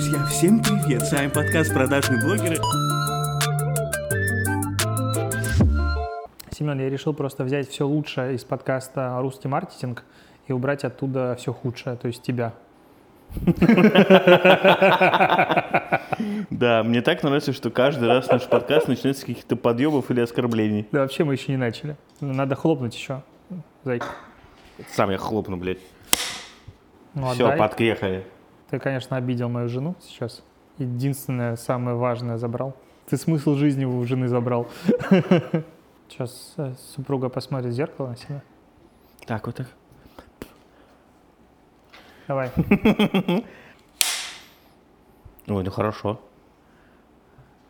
Друзья, всем привет! С вами подкаст «Продажные блогеры». Семен, я решил просто взять все лучшее из подкаста «Русский маркетинг» и убрать оттуда все худшее, то есть тебя. Да, мне так нравится, что каждый раз наш подкаст начинается с каких-то подъемов или оскорблений. Да вообще мы еще не начали. Надо хлопнуть еще, зайка. Сам я хлопну, блядь. Ну, Все, отдай. подкрехали. Ты, конечно, обидел мою жену сейчас. Единственное, самое важное забрал. Ты смысл жизни у жены забрал. Сейчас э, супруга посмотрит в зеркало на себя. Так, вот так. Давай. Ой, ну хорошо.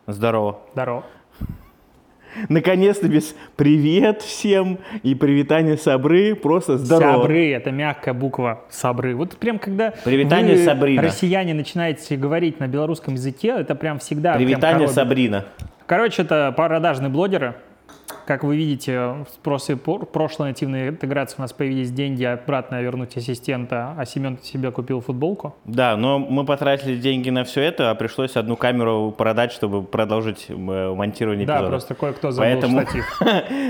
Здорово. Здорово. Наконец-то без привет всем и привитание сабры, просто здорово. Сабры, это мягкая буква сабры. Вот прям когда Привитание, вы, Сабрина. россияне, начинаете говорить на белорусском языке, это прям всегда... прям Привитание коробит. Сабрина. Короче, это продажные блогеры. Как вы видите, пор- прошлой нативной интеграции у нас появились деньги обратно вернуть ассистента, а Семен себе купил футболку. Да, но мы потратили деньги на все это, а пришлось одну камеру продать, чтобы продолжить э, монтирование Да, эпизода. просто кое-кто забыл Поэтому- штатив.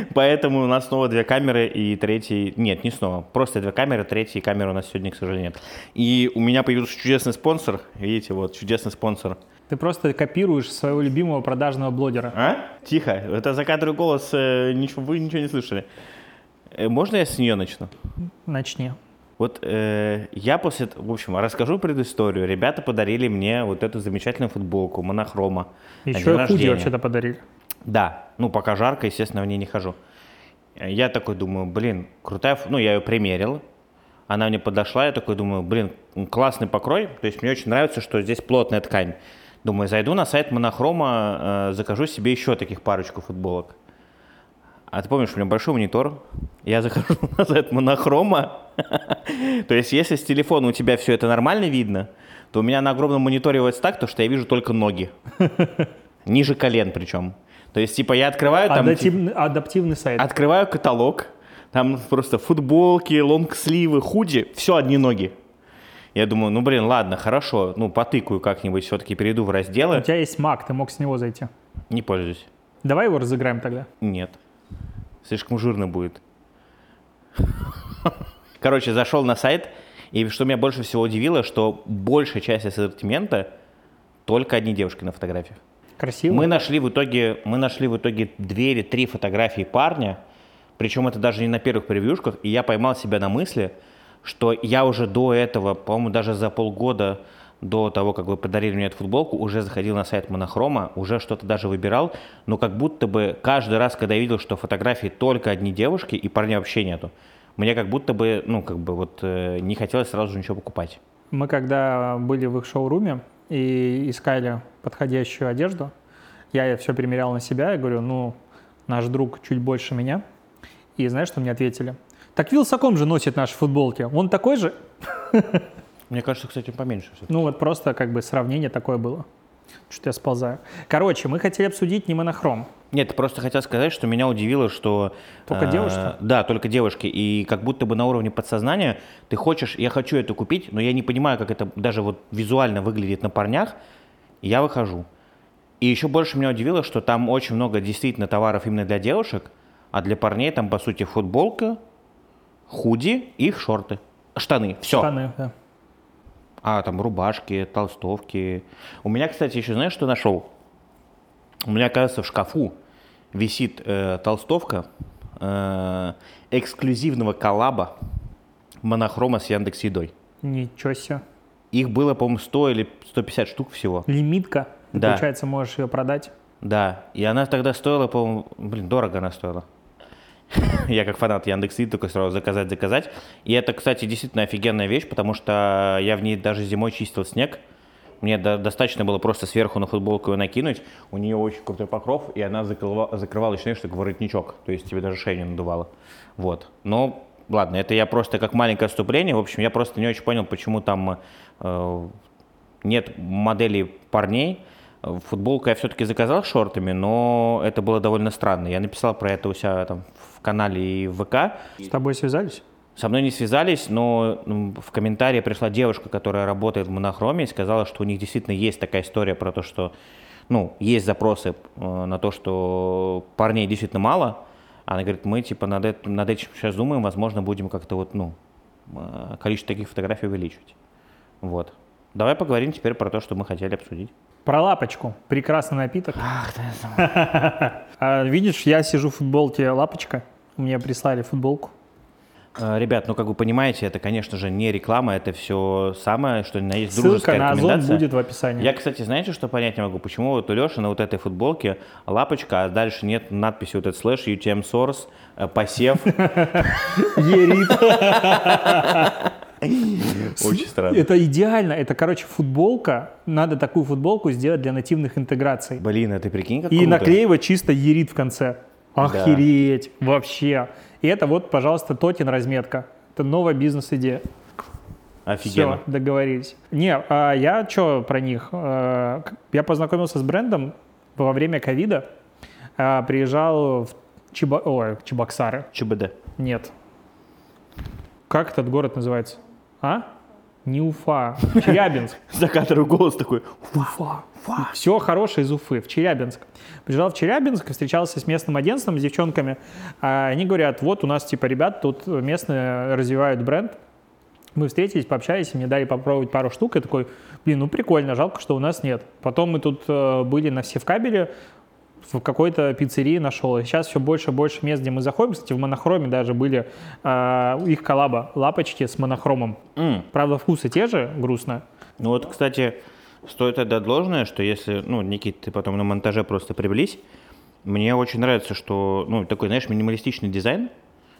Поэтому у нас снова две камеры и третий... Нет, не снова. Просто две камеры, третьей камеры у нас сегодня, к сожалению, нет. И у меня появился чудесный спонсор. Видите, вот, чудесный спонсор. Ты просто копируешь своего любимого продажного блогера. А? Тихо. Это закадровый голос. э, ничего, вы ничего не слышали. Э, Можно я с нее начну? Начни. Вот э, я после... В общем, расскажу предысторию. Ребята подарили мне вот эту замечательную футболку монохрома. Еще и худи вообще-то подарили. Да, ну пока жарко, естественно, в ней не хожу. Э, Я такой думаю, блин, крутая, ну я ее примерил, она мне подошла, я такой думаю, блин, классный покрой, то есть мне очень нравится, что здесь плотная ткань. Думаю, зайду на сайт Монохрома, э, закажу себе еще таких парочку футболок. А ты помнишь, у меня большой монитор, я захожу на сайт Монохрома, то есть если с телефона у тебя все это нормально видно, то у меня на огромном мониторе вот так, то что я вижу только ноги. Ниже колен причем. То есть, типа, я открываю там... Адаптивный, адаптивный сайт. Открываю каталог, там просто футболки, лонгсливы, худи, все одни ноги. Я думаю, ну блин, ладно, хорошо, ну потыкаю как-нибудь, все-таки перейду в У разделы. тебя есть Mac, ты мог с него зайти. Не пользуюсь. Давай его разыграем тогда. Нет. Слишком жирно будет. Короче, зашел на сайт, и что меня больше всего удивило, что большая часть ассортимента только одни девушки на фотографиях. Красиво. Мы нашли в итоге, мы нашли в итоге две или три фотографии парня, причем это даже не на первых превьюшках, и я поймал себя на мысли, что я уже до этого, по-моему, даже за полгода до того, как вы подарили мне эту футболку, уже заходил на сайт Монохрома, уже что-то даже выбирал, но как будто бы каждый раз, когда я видел, что фотографии только одни девушки и парней вообще нету, мне как будто бы, ну, как бы вот э, не хотелось сразу же ничего покупать. Мы когда были в их шоуруме и искали подходящую одежду, я все примерял на себя, я говорю, ну, наш друг чуть больше меня. И знаешь, что мне ответили? Так Вилсаком же носит наши футболки. Он такой же? Мне кажется, кстати, поменьше. Ну вот просто как бы сравнение такое было. Что-то я сползаю. Короче, мы хотели обсудить не монохром. Нет, просто хотел сказать, что меня удивило, что... Только э, девушки? Да, только девушки. И как будто бы на уровне подсознания ты хочешь, я хочу это купить, но я не понимаю, как это даже вот визуально выглядит на парнях, и я выхожу. И еще больше меня удивило, что там очень много действительно товаров именно для девушек, а для парней там, по сути, футболка, худи и их шорты. Штаны, все. Штаны, да. А, там рубашки, толстовки. У меня, кстати, еще знаешь, что нашел? У меня, кажется, в шкафу висит э, толстовка э, эксклюзивного коллаба монохрома с Яндекс Едой. Ничего себе. Их было, по-моему, 100 или 150 штук всего. Лимитка. Ты, Да. Получается, можешь ее продать. Да, и она тогда стоила, по-моему, блин, дорого она стоила. Я как фанат Яндекс Еды только сразу заказать, заказать. И это, кстати, действительно офигенная вещь, потому что я в ней даже зимой чистил снег. Мне до- достаточно было просто сверху на футболку ее накинуть. У нее очень крутой покров, и она закрыла- закрывала, знаешь, как воротничок. То есть тебе даже шею не надувала. Вот. Но, ладно, это я просто как маленькое отступление. В общем, я просто не очень понял, почему там э, нет моделей парней. Футболку я все-таки заказал шортами, но это было довольно странно. Я написал про это у себя там в канале и в ВК. С тобой связались? Со мной не связались, но м, в комментарии пришла девушка, которая работает в монохроме, и сказала, что у них действительно есть такая история про то, что ну, есть запросы э, на то, что парней действительно мало. Она говорит, мы типа над, эт- над этим сейчас думаем, возможно, будем как-то вот, ну, э, количество таких фотографий увеличивать. Вот. Давай поговорим теперь про то, что мы хотели обсудить. Про лапочку. Прекрасный напиток. А, Видишь, я сижу в футболке лапочка. Мне прислали футболку. Э, Ребят, ну как вы понимаете, это, конечно же, не реклама, это все самое, что на есть Ссылка дружеская на Озон будет в описании. Я, кстати, знаете, что понять не могу? Почему вот у Леши на вот этой футболке лапочка, а дальше нет надписи вот этот слэш, UTM source, э, посев. Ерит. Очень странно. Это идеально. Это, короче, футболка. Надо такую футболку сделать для нативных интеграций. Блин, а ты прикинь, как И круто. наклеивать чисто ерит в конце. Охереть. Вообще. И это вот, пожалуйста, Тотин разметка. Это новая бизнес-идея. Офигенно. Все, договорились. Не, а я что про них? Э, Я познакомился с брендом во время ковида. А, Приезжал в Чеба... Ой, Чебоксары. ЧБД. Нет. Как этот город называется? А? Не Уфа. Челябинск. Закадровый голос такой. Уфа. Все хорошее из Уфы, в Челябинск. Приезжал в Челябинск, встречался с местным агентством, с девчонками. А Они говорят, вот у нас типа ребят тут местные развивают бренд. Мы встретились, пообщались, мне дали попробовать пару штук. Я такой, блин, ну прикольно, жалко, что у нас нет. Потом мы тут э, были на Севкабеле, в какой-то пиццерии нашел. И сейчас все больше и больше мест, где мы заходим. Кстати, в монохроме даже были э, их коллаба лапочки с монохромом. М. Правда, вкусы те же, грустно. Ну вот, кстати, стоит отдать должное, что если, ну, Никит, ты потом на монтаже просто приблизь, мне очень нравится, что, ну, такой, знаешь, минималистичный дизайн,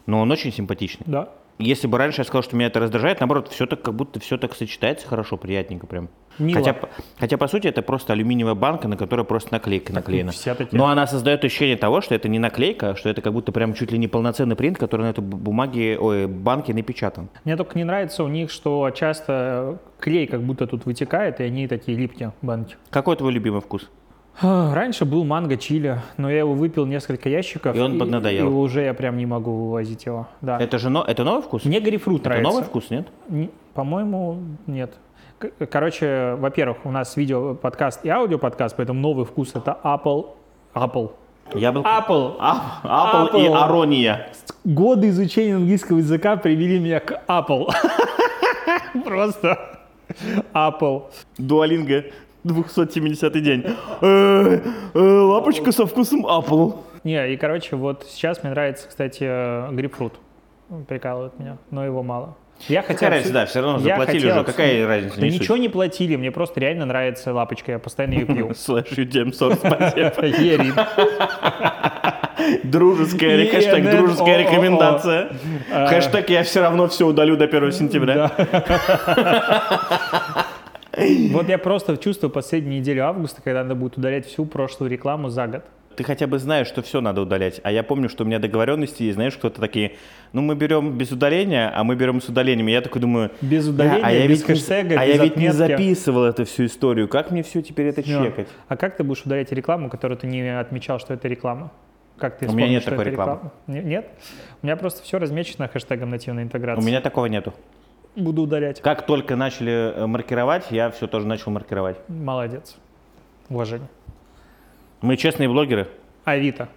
но он очень симпатичный. Да. Если бы раньше я сказал, что меня это раздражает, наоборот, все так, как будто все так сочетается хорошо, приятненько прям. Мило. Хотя, хотя, по сути, это просто алюминиевая банка, на которой просто наклейка наклеена. Но она создает ощущение того, что это не наклейка, а что это как будто прям чуть ли не полноценный принт, который на этой бу- бумаге, ой, банке напечатан. Мне только не нравится у них, что часто клей как будто тут вытекает, и они такие липкие, банки. Какой твой любимый вкус? Раньше был манго чили, но я его выпил несколько ящиков. И он поднадоел. И уже я прям не могу вывозить его. Да. Это же но- это новый вкус? Мне грейпфрут это нравится. новый вкус, нет? Не- По-моему, нет. Короче, во-первых, у нас видео подкаст и аудио подкаст, поэтому новый вкус это Apple. Apple. Яблоко. Apple. А- Apple и Apple. Арония. Годы изучения английского языка привели меня к Apple. Просто Apple. Дуалинга. 270 день. Лапочка со вкусом Apple. Не, и короче, вот сейчас мне нравится, кстати, грейпфрут. Прикалывает меня, но его мало. Я хотел... Какая разница, да, все равно Я заплатили хотел уже. Какая разница? Да ничего не платили, мне просто реально нравится лапочка, я постоянно ее пью. Слэш UTM спасибо. Дружеская, хэштег дружеская о, о, о. рекомендация. А. Хэштег я все равно все удалю до 1 сентября. Вот я просто чувствую последнюю неделю августа, когда надо будет удалять всю прошлую рекламу за год. Ты хотя бы знаешь, что все надо удалять. А я помню, что у меня договоренности есть, знаешь, кто-то такие, ну мы берем без удаления, а мы берем с удалением. И я такой думаю, Без «Бля, удаления, а я без ведь не- хэштега, а без я ведь не отметки». записывал эту всю историю. Как мне все теперь это Ну, чекать? А как ты будешь удалять рекламу, которую ты не отмечал, что это реклама? Как ты У меня нет такой рекламы. реклама? Не- Нет? У меня просто все размечено хэштегом нативной интеграции. У меня такого нету. Буду удалять. Как только начали э, маркировать, я все тоже начал маркировать. Молодец. Уважение. Мы честные блогеры. Авито.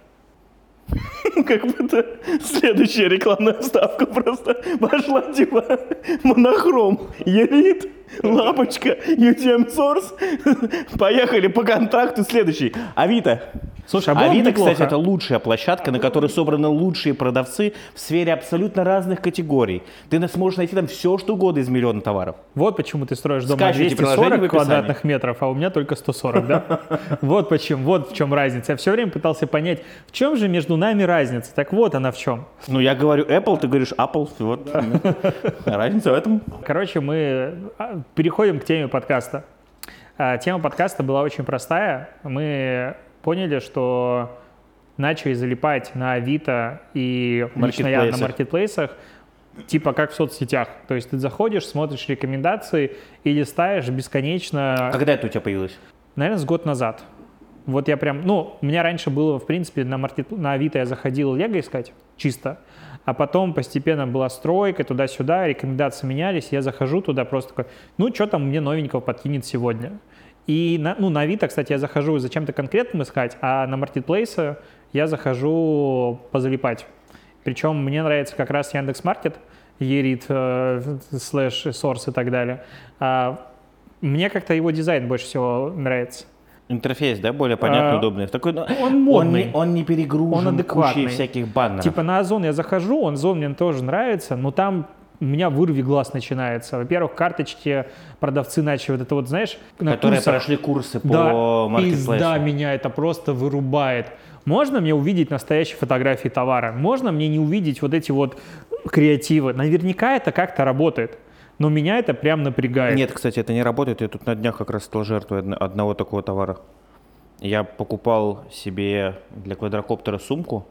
Как будто следующая рекламная вставка просто пошла типа монохром, елит, лапочка, UTM Source. Поехали по контракту следующий. Авито. Слушай, а Авито, неплохо. кстати, это лучшая площадка, на которой собраны лучшие продавцы в сфере абсолютно разных категорий. Ты на- сможешь найти там все, что угодно из миллиона товаров. Вот почему ты строишь дом на Скачивайте в 240 описании. квадратных метров, а у меня только 140, да? Вот почему, вот в чем разница. Я все время пытался понять, в чем же между нами разница. Так вот она в чем. Ну, я говорю Apple, ты говоришь Apple. Вот. Разница в этом. Короче, мы а, переходим к теме подкаста. А, Тема подкаста была очень простая. Мы поняли, что начали залипать на Авито и я на Маркетплейсах. маркетплейсах, типа как в соцсетях. То есть ты заходишь, смотришь рекомендации и листаешь бесконечно, Когда это у тебя появилось? наверное, с год назад. Вот я прям, ну, у меня раньше было, в принципе, на, маркет... на Авито я заходил Лего искать, чисто. А потом постепенно была стройка туда-сюда, рекомендации менялись, я захожу туда просто такой, ну, что там мне новенького подкинет сегодня? И на, ну, на Авито, кстати, я захожу зачем-то конкретным искать, а на маркетплейсы я захожу позалипать. Причем мне нравится как раз Яндекс.Маркет, Ерит, э, слэш, Source и так далее. А мне как-то его дизайн больше всего нравится. Интерфейс, да, более понятный, А, удобный. Такой, ну, он модный. Он не, он не перегружен Он адекватный. кучей всяких баннеров. Типа на Озон я захожу, он Озон мне тоже нравится, но там у меня вырви глаз начинается. Во-первых, карточки продавцы начали вот это вот, знаешь, на которые курсах- прошли курсы по да, маркетплейсу. пизда меня это просто вырубает. Можно мне увидеть настоящие фотографии товара? Можно мне не увидеть вот эти вот креативы? Наверняка это как-то работает. Но меня это прям напрягает. Нет, кстати, это не работает. Я тут на днях как раз стал жертвой одно- одного такого товара. Я покупал себе для квадрокоптера сумку,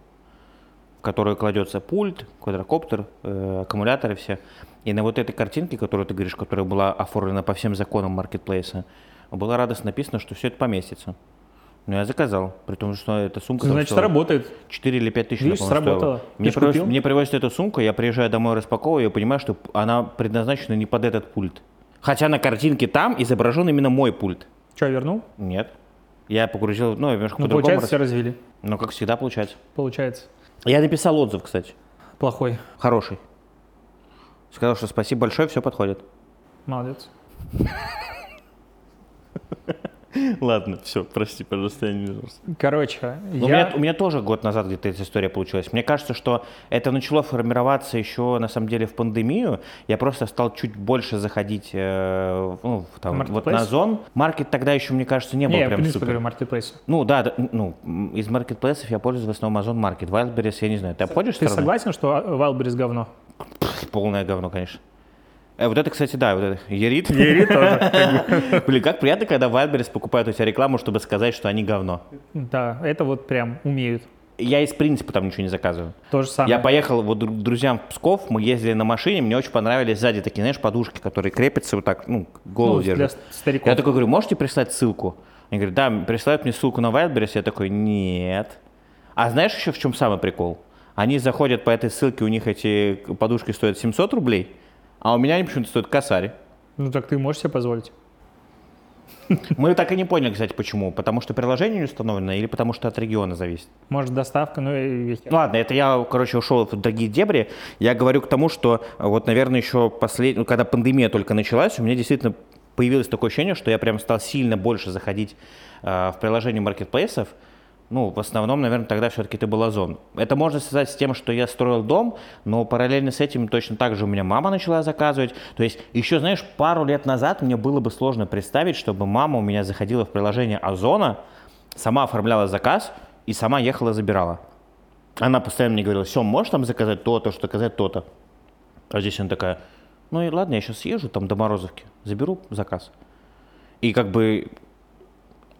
которую кладется пульт, квадрокоптер, э, аккумуляторы все. И на вот этой картинке, которую ты говоришь, которая была оформлена по всем законам маркетплейса, было радостно написано, что все это поместится. Но я заказал, при том, что эта сумка... Значит, стоила работает. 4 или 5 тысяч, Видишь, сработало. стоила. Мне, привоз- мне привозят эту сумку, я приезжаю домой, распаковываю, и понимаю, что она предназначена не под этот пульт. Хотя на картинке там изображен именно мой пульт. Что, вернул? Нет. Я погрузил, ну, немножко Ну, по-другому. получается, все раз- развели. Ну, как всегда получается. Получается. Я написал отзыв, кстати. Плохой. Хороший. Сказал, что спасибо большое, все подходит. Молодец. Ладно, все, прости, пожалуйста, я не. Короче, У, я... меня, у меня тоже год назад где-то эта история получилась. Мне кажется, что это начало формироваться еще на самом деле в пандемию. Я просто стал чуть больше заходить э, ну, в- там, вот на зон. Маркет тогда еще, мне кажется, не был Не, я в прям принципе супер. говорю маркетплейс. Ну да, да, ну, из маркетплейсов я пользуюсь в основном Озон Маркет. Wildberries, я не знаю. Ты обходишь Ты стороны? согласен, что Wildberries говно? Полное говно, конечно. Э, вот это, кстати, да, вот это. Ерит. Ерит тоже. Блин, как приятно, когда Wildberries покупают у тебя рекламу, чтобы сказать, что они говно. Да, это вот прям умеют. Я из принципа там ничего не заказываю. То же самое. Я поехал вот к друзьям в Псков, мы ездили на машине, мне очень понравились сзади такие, знаешь, подушки, которые крепятся вот так, ну, голову Ну, для держат. стариков. Я такой говорю, можете прислать ссылку? Они говорят, да, присылают мне ссылку на Wildberries. Я такой, нет. А знаешь еще в чем самый прикол? Они заходят по этой ссылке, у них эти подушки стоят 700 рублей, а у меня они почему-то стоят косарь. Ну так ты можешь себе позволить? Мы так и не поняли, кстати, почему. Потому что приложение не установлено или потому что от региона зависит? Может доставка, ну и... Ладно, это я, короче, ушел в другие дебри. Я говорю к тому, что вот, наверное, еще послед... ну, когда пандемия только началась, у меня действительно появилось такое ощущение, что я прям стал сильно больше заходить э, в приложение маркетплейсов. Ну, в основном, наверное, тогда все-таки это был Озон. Это можно связать с тем, что я строил дом, но параллельно с этим точно так же у меня мама начала заказывать. То есть еще, знаешь, пару лет назад мне было бы сложно представить, чтобы мама у меня заходила в приложение Озона, сама оформляла заказ и сама ехала забирала. Она постоянно мне говорила, все, можешь там заказать то-то, что заказать то-то. А здесь она такая, ну и ладно, я сейчас съезжу там до Морозовки, заберу заказ. И как бы,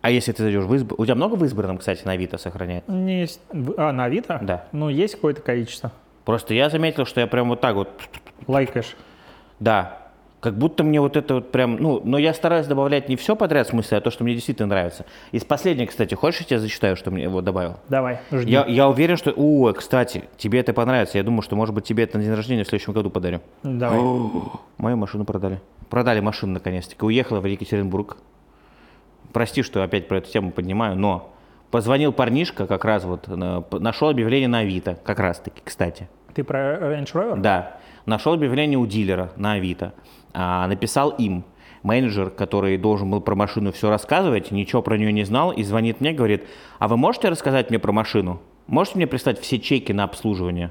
а если ты зайдешь в изб... У тебя много в избранном, кстати, на Авито сохраняет? Не есть... А, на Авито? Да. Ну, есть какое-то количество. Просто я заметил, что я прям вот так вот, Лайкаешь. да, как будто мне вот это вот прям, ну, но я стараюсь добавлять не все подряд в смысле, а то, что мне действительно нравится. Из последнего, кстати, хочешь, я тебе зачитаю, что мне вот добавил? Давай, жди. Я, я уверен, что... О, кстати, тебе это понравится. Я думаю, что, может быть, тебе это на день рождения в следующем году подарю. Давай. Мою машину продали. Продали машину, наконец-таки. Уехала в Екатеринбург. Прости, что опять про эту тему поднимаю, но позвонил парнишка как раз вот, э, нашел объявление на Авито, как раз-таки, кстати. Ты про Range Rover? Да, нашел объявление у дилера на Авито, а, написал им. Менеджер, который должен был про машину все рассказывать, ничего про нее не знал, и звонит мне, говорит, а вы можете рассказать мне про машину? Можете мне прислать все чеки на обслуживание?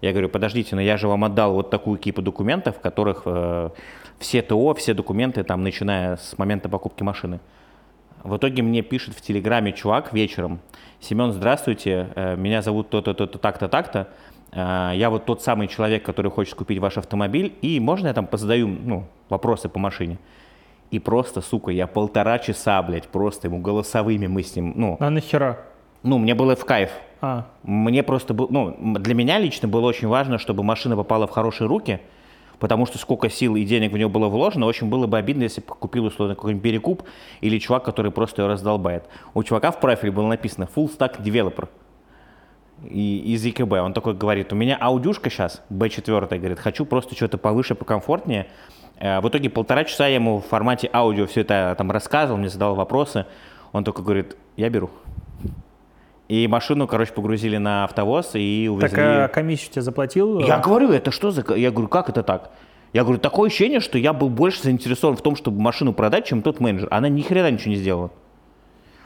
Я говорю, подождите, но я же вам отдал вот такую кипу документов, в которых э, все ТО, все документы, там, начиная с момента покупки машины. В итоге мне пишет в Телеграме чувак вечером. Семен, здравствуйте, э, меня зовут то-то, то-то, так-то, так-то. Э, Я вот тот самый человек, который хочет купить ваш автомобиль, и можно я там позадаю ну, вопросы по машине? И просто, сука, я полтора часа, блядь, просто ему голосовыми мы с ним, ну, А нахера? ну, мне было в кайф. А, Мне просто был, ну, для меня лично было очень важно, чтобы машина попала в хорошие руки, потому что сколько сил и денег в нее было вложено, очень было бы обидно, если бы купил условно какой-нибудь перекуп или чувак, который просто ее раздолбает. У чувака в профиле было написано full stack developer. и, из ЕКБ. Он такой говорит, у меня аудюшка сейчас, B4, говорит, хочу просто что-то повыше, покомфортнее. Э, В итоге полтора часа я ему в формате аудио все это там рассказывал, мне задал вопросы. Он только говорит, я беру. И машину, короче, погрузили на автовоз и увезли. Так а комиссию тебе заплатил? Я говорю, это что за... ко-?» Я говорю, как это так? Я говорю, такое ощущение, что я был больше заинтересован в том, чтобы машину продать, чем тот менеджер. Она ни хрена ничего не сделала.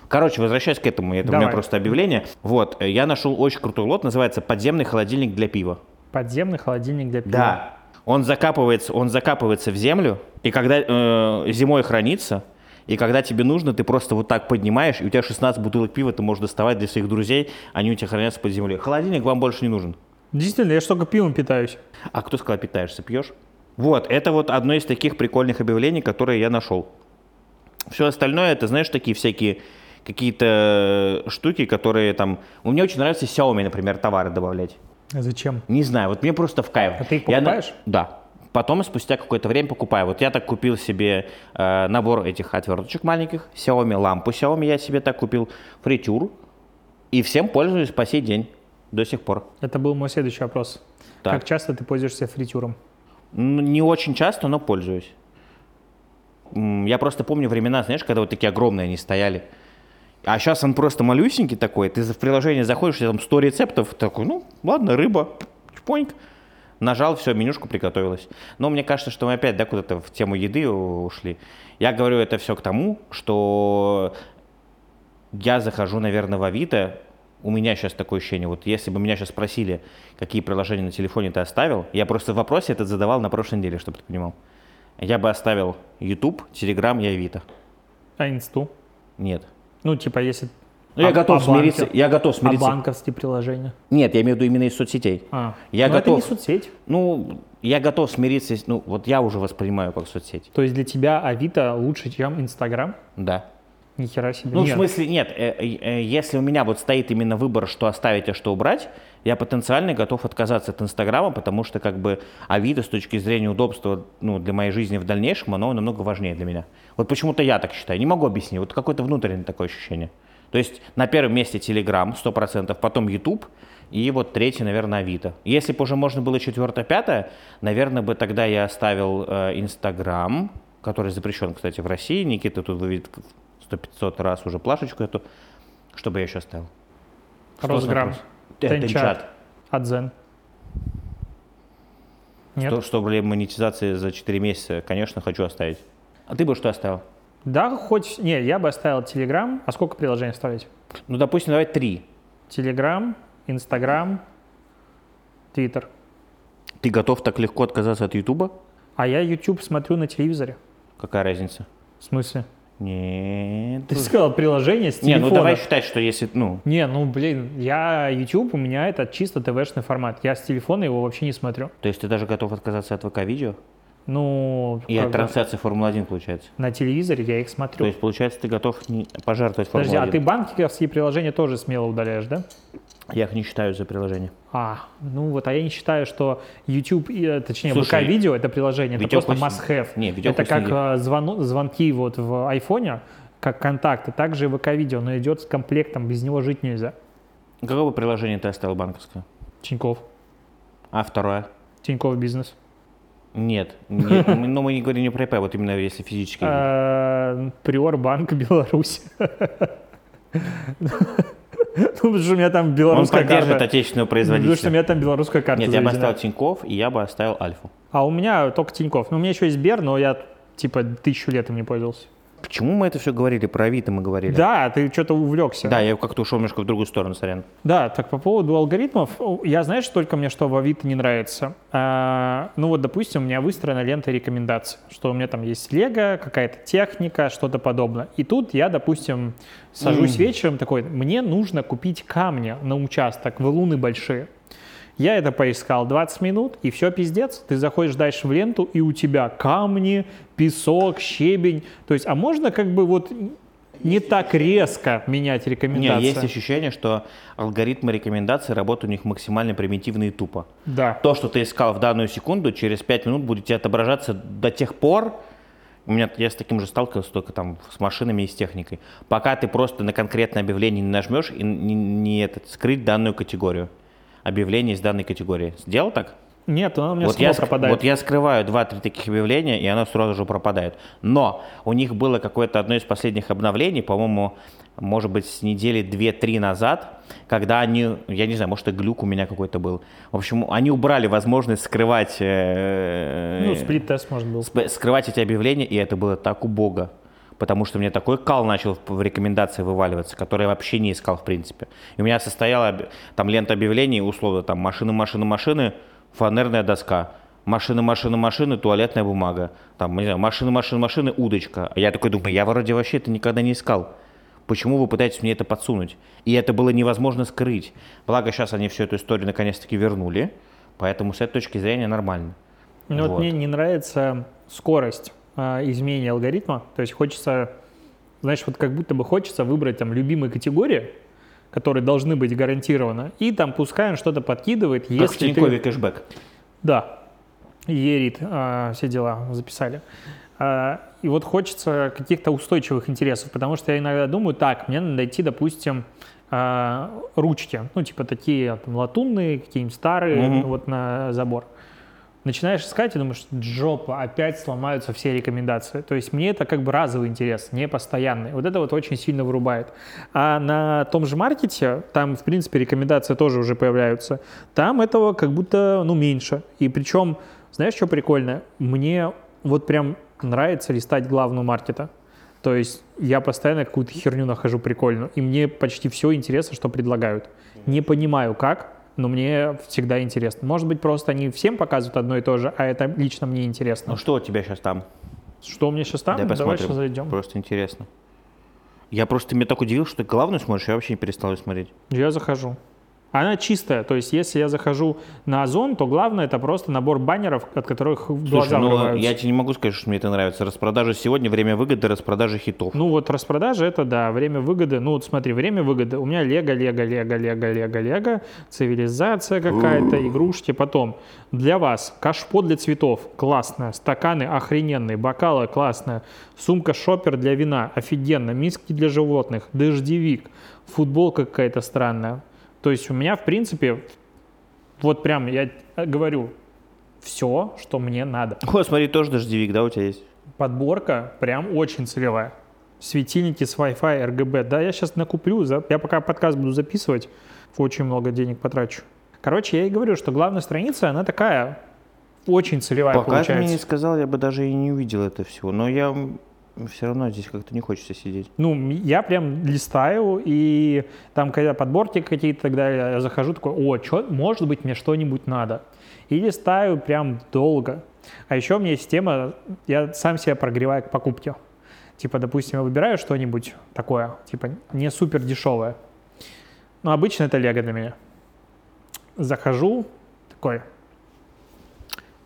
Короче, возвращаясь к этому, это у меня Давай. просто объявление. Вот, э, я нашел очень крутой лот, называется «Подземный холодильник для пива». Подземный холодильник для пива. Да. Он закапывается, он закапывается в землю, и когда э, зимой хранится, и когда тебе нужно, ты просто вот так поднимаешь, и у тебя 16 бутылок пива ты можешь доставать для своих друзей, они у тебя хранятся под землей. Холодильник вам больше не нужен. Действительно, я ж только пивом питаюсь. А кто сказал, питаешься, пьешь? Вот, это вот одно из таких прикольных объявлений, которые я нашел. Все остальное, это, знаешь, такие всякие какие-то штуки, которые там... У меня очень нравится Xiaomi, например, товары добавлять. А зачем? Не знаю, вот мне просто в кайф. А ты их Я покупаешь? Да. Потом спустя какое-то время покупаю. Вот я так купил себе э, набор этих отверточек маленьких, Xiaomi, лампу Xiaomi я себе так купил, фритюр, и всем пользуюсь по сей день, до сих пор. Это был мой следующий вопрос. Так. Как часто ты пользуешься фритюром? Не очень часто, но пользуюсь. Я просто помню времена, знаешь, когда вот такие огромные они стояли. А сейчас он просто малюсенький такой. Ты в приложение заходишь, у тебя там 100 рецептов. Такой, ну, ладно, рыба, чпоньк. Нажал, все, менюшка приготовилась. Но мне кажется, что мы опять, да, куда-то в тему еды ушли. Я говорю это все к тому, что я захожу, наверное, в Авито, у меня сейчас такое ощущение, вот если бы меня сейчас спросили, какие приложения на телефоне ты оставил, я просто в вопросе этот задавал на прошлой неделе, чтобы ты понимал. Я бы оставил YouTube, Telegram и Авито. А инсту? Нет. Ну, типа, если... Ну, я А- готов а смириться. банки? Я готов А смириться. банковские приложения? Нет, я имею в виду именно из соцсетей. А, Я ну, готов. это не соцсеть. Ну, я готов смириться. Ну, вот я уже воспринимаю как соцсеть. То есть для тебя Авито лучше, чем Инстаграм? Да. Ни хера себе. Ну, Нет. в смысле, нет. э, э, Если у меня вот стоит именно выбор, что оставить, а что убрать, я потенциально готов отказаться от Инстаграма, потому что как бы Авито с точки зрения удобства ну, для моей жизни в дальнейшем, оно намного важнее для меня. Вот почему-то я так считаю. Не могу объяснить. Вот какое-то внутреннее такое ощущение. То есть на первом месте Telegram 100%, потом YouTube, и вот третий, наверное, Авито. Если бы уже можно было четвертое, пятое, наверное, бы тогда я оставил э, Инстаграм, который запрещен, кстати, в России. Никита тут выведет сто 500 раз уже плашечку эту. Что бы я еще оставил? Росграм. Э, Тенчат. Адзен. Нет? Что, чтобы монетизации за 4 месяца, конечно, хочу оставить. А ты бы что оставил? Да, хоть... Не, я бы оставил Телеграм. А сколько приложений оставить? Ну, допустим, давай три. Телеграм, Инстаграм, Твиттер. Ты готов так легко отказаться от Ютуба? А я YouTube смотрю на телевизоре. Какая разница? В смысле? Нет. Ты сказал приложение с Не, телефона. ну давай считать, что если, ну, Не, ну блин, я YouTube, у меня это чисто ТВшный формат. Я с телефона его вообще не смотрю. то есть ты даже готов отказаться от ВК-видео? Ну, И от трансляции Формулы-1, получается? на телевизоре я их То смотрю. есть, получается, ты готов не пожертвовать Подожди, Формулу-1? а ты банковские приложения тоже смело удаляешь, да? Я их не считаю за приложение. А, ну вот, а я не считаю, что YouTube, э, точнее, ВК-видео это приложение, это просто must-have. Не, это как э, звону- звонки вот в айфоне, как контакты, также и ВК-видео, но идет с комплектом, без него жить нельзя. Какое бы приложение ты оставил банковское? Тиньков, А второе? Тиньков бизнес. Нет. но мы не говорим не про ИП, вот именно если физически. Э, Приор Банк Беларусь. Ну, потому что у меня там Он белорусская поддерживает карта. отечественного Потому что у производителя. меня там белорусская карта Нет, я бы заведена. оставил Тиньков, и я бы оставил Альфу. А у меня только Тиньков. Ну, у меня еще есть Сбер, но я типа тысячу лет им не пользовался. Почему мы это все говорили? Про Авито мы говорили. Да, ты что-то увлекся. Да, я как-то ушел немножко в другую сторону, сорян. Да, так по поводу алгоритмов, я знаешь, только мне что в Авито не нравится. А, ну вот, допустим, у меня выстроена лента рекомендаций, что у меня там есть лего, какая-то техника, что-то подобное. И тут я, допустим, сажусь вечером такой, мне нужно купить камни на участок, валуны большие. Я это поискал 20 минут, и все пиздец. Ты заходишь дальше в ленту, и у тебя камни, песок, щебень. То есть, а можно как бы вот не так резко менять рекомендации? есть ощущение, что алгоритмы рекомендаций работают у них максимально примитивно и тупо. Да. То, что ты искал в данную секунду, через 5 минут будет тебе отображаться до тех пор, у меня я с таким же сталкивался, только там с машинами и с техникой. Пока ты просто на конкретное объявление не нажмешь и не, не этот, скрыть данную категорию. Объявление из данной категории. Сделал так? Нет, оно у меня Вот я, пропадает. вот я скрываю 2-3 таких объявления, и оно сразу же пропадает. Но у них было какое-то одно из последних обновлений, по-моему, может быть, с недели 2-3 назад, когда они, я не знаю, может, и глюк у меня какой-то был. В общем, они убрали возможность скрывать, э, Ну, сплит-тест, может, был. сп- скрывать эти объявления, и это было так убого. Потому что мне такой кал начал в рекомендации вываливаться, который я вообще не искал, в принципе. И у меня состояла там лента объявлений, условно, там машины, машины, машины, фанерная доска. Машины, машины, машины, туалетная бумага. Там, не знаю, машины, машины, машины, удочка. А я такой думаю, я вроде вообще это никогда не искал. Почему вы пытаетесь мне это подсунуть? И это было невозможно скрыть. Благо сейчас они всю эту историю наконец-таки вернули. Поэтому с этой точки зрения нормально. Ну, вот Вот. мне не нравится скорость изменения алгоритма. То есть хочется, знаешь, вот как будто бы хочется выбрать там любимые категории, которые должны быть гарантированно, и там пускай он что-то подкидывает, Как в если ты... Тинькове кэшбэк. Да, Ерит, а, все дела записали. А, и вот хочется каких-то устойчивых интересов, потому что я иногда думаю, так, мне надо найти, допустим, а, ручки, ну, типа такие там, латунные, какие-нибудь старые, Мгм. вот на забор. Начинаешь искать и думаешь, жопа, опять сломаются все рекомендации. То есть мне это как бы разовый интерес, не постоянный. Вот это вот очень сильно вырубает. А на том же маркете, там, в принципе, рекомендации тоже уже появляются, там этого как будто, ну, меньше. И причем, знаешь, что прикольно? Мне вот прям нравится листать главную маркета. То есть я постоянно какую-то херню нахожу прикольную, и мне почти все интересно, что предлагают. Не понимаю, как, но мне всегда интересно. Может быть, просто они всем показывают одно и то же, а это лично мне интересно. Ну что у тебя сейчас там? Что у меня сейчас там? Давай посмотрим. сейчас зайдем. Просто интересно. Я просто меня так удивил, что ты главную смотришь, я вообще не перестал ее смотреть. Я захожу. Она чистая, то есть если я захожу на Озон, то главное это просто набор баннеров, от которых глаза Слушай, ну вырываются. я тебе не могу сказать, что мне это нравится. Распродажа сегодня, время выгоды, распродажа хитов. Ну вот распродажа это да, время выгоды. Ну вот смотри, время выгоды. У меня Лего, Лего, Лего, Лего, Лего, Лего, цивилизация какая-то, игрушки. Потом для вас кашпо для цветов, классная, стаканы охрененные, бокалы классная, сумка шопер для вина, офигенно, миски для животных, дождевик, футболка какая-то странная. То есть у меня в принципе, вот прям я говорю, все, что мне надо. О, смотри, тоже дождевик, да, у тебя есть? Подборка прям очень целевая. Светильники с Wi-Fi, RGB. Да, я сейчас накуплю. за- Я пока подкаст буду записывать, очень много денег потрачу. Короче, я и говорю, что главная страница, она такая очень целевая Пока ты получается. мне не сказал, я бы даже и не увидел это всего. Но я все равно здесь как-то не хочется сидеть. Ну, я прям листаю, и там, когда подборки какие-то далее, я захожу такой, о, чё, может быть, мне что-нибудь надо. И листаю прям долго. А еще у меня есть тема, я сам себя прогреваю к покупке. Типа, допустим, я выбираю что-нибудь такое, типа, не супер дешевое. Но обычно это лего для меня. Захожу, такой,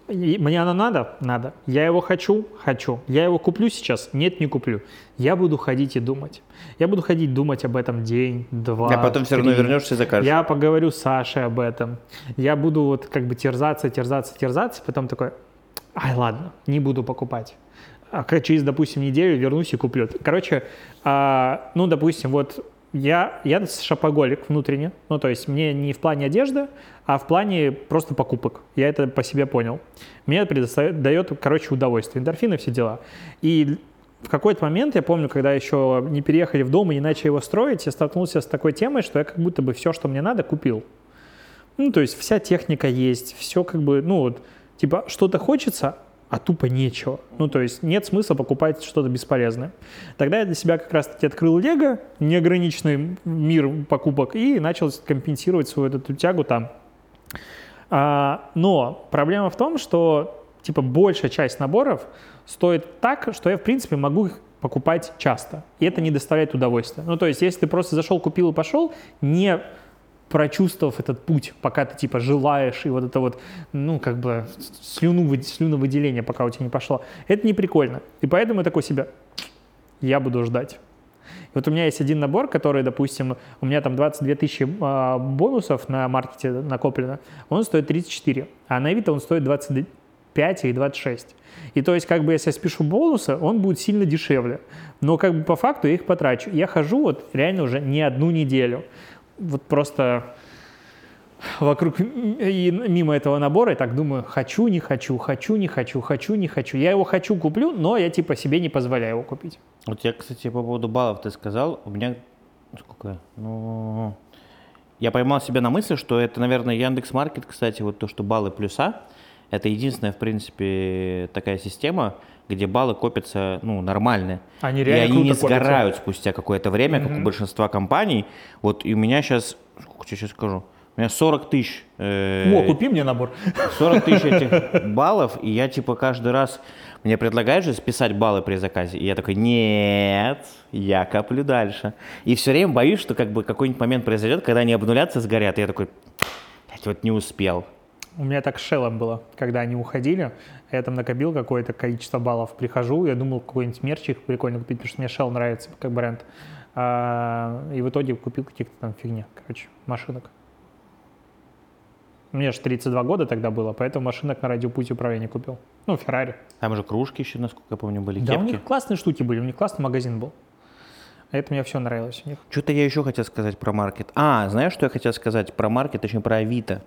и Мне оно надо? Надо. Я его хочу? Хочу. Я его куплю сейчас? Нет, не куплю. Я буду ходить и думать. Я буду ходить думать об этом день, два, а потом все равно три. вернешься и закажешь. Я поговорю с Сашей об этом. Я буду вот как бы терзаться, терзаться, терзаться, потом такой, ай, ладно, не буду покупать. А через, допустим, неделю вернусь и куплю. Короче, а, ну, допустим, вот я, я шопоголик внутренне, ну, то есть мне не в плане одежды, а в плане просто покупок. Я это по себе понял. Мне это дает, короче, удовольствие. Эндорфины, все дела. И в какой-то момент, я помню, когда еще не переехали в дом и не начали его строить, я столкнулся с такой темой, что я как будто бы все, что мне надо, купил. Ну, то есть вся техника есть, все как бы, ну вот, типа что-то хочется, а тупо нечего. Ну, то есть нет смысла покупать что-то бесполезное. Тогда я для себя как раз-таки открыл Лего, неограниченный мир покупок, и начал компенсировать свою эту тягу там. А, но проблема в том, что типа большая часть наборов стоит так, что я в принципе могу их покупать часто. И это не доставляет удовольствия. Ну, то есть, если ты просто зашел, купил и пошел, не прочувствовав этот путь, пока ты типа желаешь, и вот это вот, ну, как бы слюну, вы- слюновыделение, пока у тебя не пошло, это не прикольно. И поэтому я такой себя, я буду ждать. Вот у меня есть один набор, который, допустим, у меня там 22 тысячи а, бонусов на маркете накоплено, он стоит 34, а на Авито он стоит 20, 5 и 26. И то есть, как бы, если я спешу бонусы, он будет сильно дешевле. Но как бы по факту я их потрачу. Я хожу вот реально уже не одну неделю. Вот просто вокруг и мимо этого набора и так думаю, хочу, не хочу, хочу, не хочу, хочу, не хочу. Я его хочу, куплю, но я типа себе не позволяю его купить. Вот я, кстати, по поводу баллов ты сказал, у меня сколько? Ну, я поймал себя на мысли, что это, наверное, Яндекс Маркет, кстати, вот то, что баллы плюса, это единственная, в принципе, такая система, где баллы копятся, ну, нормальные. Они и они не копятся. сгорают спустя какое-то время, как у большинства компаний. Вот и у меня сейчас, сколько я сейчас скажу, у меня 40 тысяч. э, О, купи мне набор. 40 тысяч этих баллов, и я типа каждый раз, мне предлагают же списать баллы при заказе, и я такой, нет, я коплю дальше. И все время боюсь, что как бы какой-нибудь момент произойдет, когда они обнулятся, сгорят, и я такой, «Блядь, вот не успел. У меня так с Шеллом было, когда они уходили, я там накопил какое-то количество баллов, прихожу, я думал какой-нибудь мерчик прикольно купить, потому что мне Shell нравится как бренд. А, и в итоге купил каких-то там фигня, короче, машинок. Мне же 32 года тогда было, поэтому машинок на радиопути управления купил. Ну, Феррари. Там же кружки еще, насколько я помню, были, Да, у кепки. них классные штуки были, у них классный магазин был. Это мне все нравилось у них. Что-то я еще хотел сказать про маркет. А, знаешь, что я хотел сказать про маркет, точнее про Авито?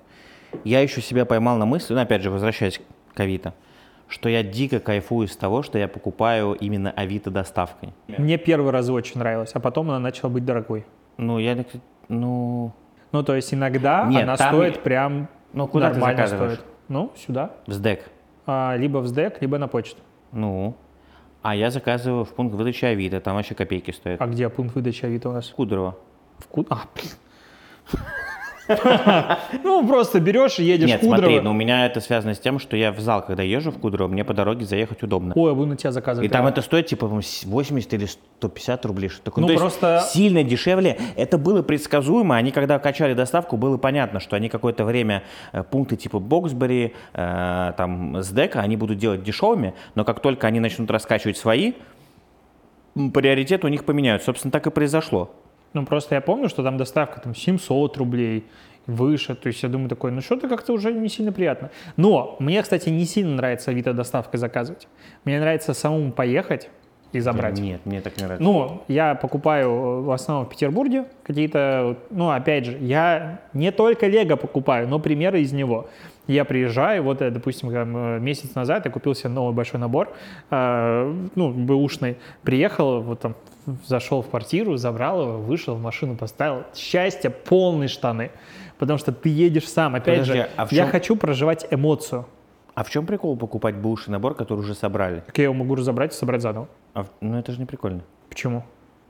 Я еще себя поймал на мысли, ну, опять же, возвращаясь к Авито, что я дико кайфую с того, что я покупаю именно Авито доставкой. Мне первый раз очень нравилось, а потом она начала быть дорогой. Ну, я, ну, Ну, то есть иногда Нет, она там- стоит прям ну куда ты нормально заказываешь? стоит. Ну, сюда. В СДЭК. А, либо в СДЭК, либо на почту. Ну, а я заказываю в пункт выдачи Авито, там вообще копейки стоят. А где пункт выдачи Авито у нас? Кудрово. В Ку- А, блин. Ну, просто берешь и едешь Нет, в Кудрово. смотри, ну у меня это связано с тем, что я в зал, когда езжу в Кудрово, мне по дороге заехать удобно. Ой, а вы на тебя заказывали. И там это стоит типа по-моему, с- 80 или 150 рублей. Что такое. Ну, просто- сильно дешевле. Это было предсказуемо. Они когда качали доставку, было понятно, что они какое-то время э, пункты типа Боксбери, э, там, СДЭКа, они будут делать дешевыми, но как только они начнут раскачивать свои, приоритеты у них поменяются. Собственно, так и произошло. Ну, просто я помню, что там доставка там 700 рублей, выше. То есть я думаю такой, ну что-то как-то уже не сильно приятно. Но мне, кстати, не сильно нравится Авито доставкой заказывать. Мне нравится самому поехать и забрать. Нет, мне так не нравится. Ну, я покупаю э, в основном в Петербурге какие-то, ну, опять же, я не только Лего покупаю, но примеры из него. Я приезжаю, вот, э, допустим, там, э, месяц назад я купил себе новый большой набор, э, ну, бэушный, приехал, вот там, зашел в квартиру, забрал его, вышел в машину, поставил. Счастье, полные штаны. Потому что ты едешь сам. Опять Подожди, же, а в я чем- хочу проживать эмоцию. А в чем прикол покупать бэушный набор, который уже собрали? Как я его могу разобрать и собрать заново. А ну это же не прикольно. Почему?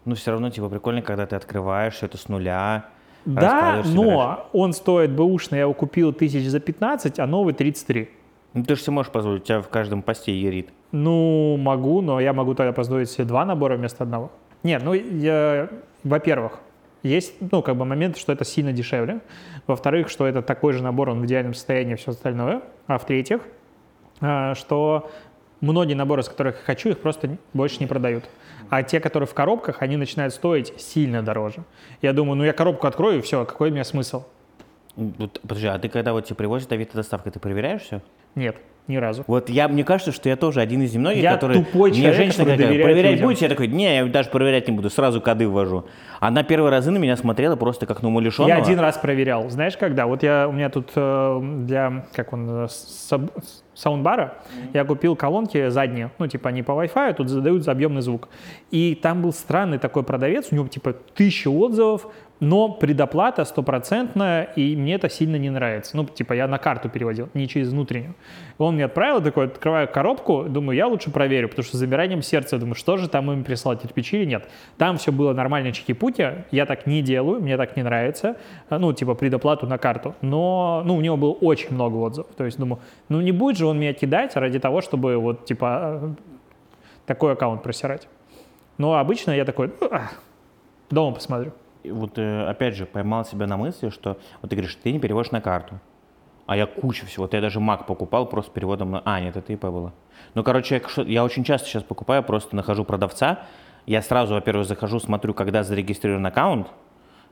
Ну все равно типа прикольно, когда ты открываешь все это с нуля. Да, но он стоит бэушный, я его купил тысяч за 15, а новый 33. Ну ты же себе можешь позволить, у тебя в каждом посте ерит. Ну, могу, но я могу тогда позволить себе два набора вместо одного. Нет, ну, я, во-первых, есть, ну, как бы момент, что это сильно дешевле. Во-вторых, что это такой же набор, он в идеальном состоянии все остальное. А в-третьих, а, что многие наборы, с которых я хочу, их просто больше не продают. А те, которые в коробках, они начинают стоить сильно дороже. Я думаю, ну я коробку открою, и все, какой у меня смысл? Подожди, а ты когда вот тебе привозят Авито доставка, ты проверяешь все? Нет, ни разу. Вот я, мне кажется, что я тоже один из немногих, Я который... тупой мне человек, женщина который доверяет проверять людям». будете? Я такой, не, я даже проверять не буду, сразу коды ввожу. Она первые разы на меня смотрела просто как на умалишенного. Я один раз проверял. Знаешь, когда? Вот я, у меня тут э, для, как он, э, саб- саундбара, я купил колонки задние, ну, типа, они по Wi-Fi, тут задают за объемный звук. И там был странный такой продавец, у него, типа, тысяча отзывов, но предоплата стопроцентная, и мне это сильно не нравится. Ну, типа, я на карту переводил, не через внутреннюю. Он мне отправил, такой, открываю коробку, думаю, я лучше проверю, потому что с замиранием сердца, думаю, что же там им прислать, кирпичи или нет. Там все было нормально, чики-пути, я так не делаю, мне так не нравится, А, ну, типа, предоплату на карту. Но, ну, у него было очень много отзывов, то есть, думаю, ну, не будет же он меня кидать ради того, чтобы, вот, типа, э, такой аккаунт просирать. Но обычно я такой, «Ну, а, дома посмотрю. Вот э, опять же поймал себя на мысли, что вот ты говоришь, ты не переводишь на карту. А я кучу всего. Вот я даже Mac покупал просто переводом на... А, нет, это ИП было. Ну, короче, я, я очень часто сейчас покупаю, просто нахожу продавца. Я сразу, во-первых, захожу, смотрю, когда зарегистрирован аккаунт,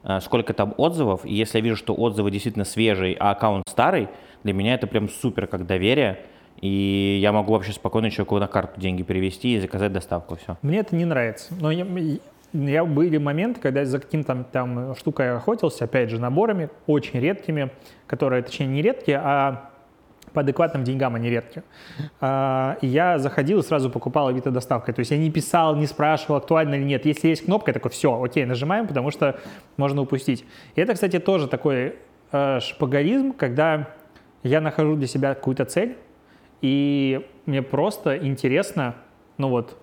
э, сколько там отзывов. И если я вижу, что отзывы действительно свежие, а аккаунт старый, для меня это прям супер как доверие. И я могу вообще спокойно человеку на карту деньги перевести и заказать доставку, все. Мне это не нравится. Но я, я были моменты, когда за каким-то там штукой охотился, опять же, наборами, очень редкими, которые, точнее, не редкие, а по адекватным деньгам они редкие. А, я заходил и сразу покупал Авито доставкой. То есть я не писал, не спрашивал, актуально или нет. Если есть кнопка, я такой, все, окей, нажимаем, потому что можно упустить. И это, кстати, тоже такой э, шпагаризм, когда я нахожу для себя какую-то цель, и мне просто интересно, ну вот,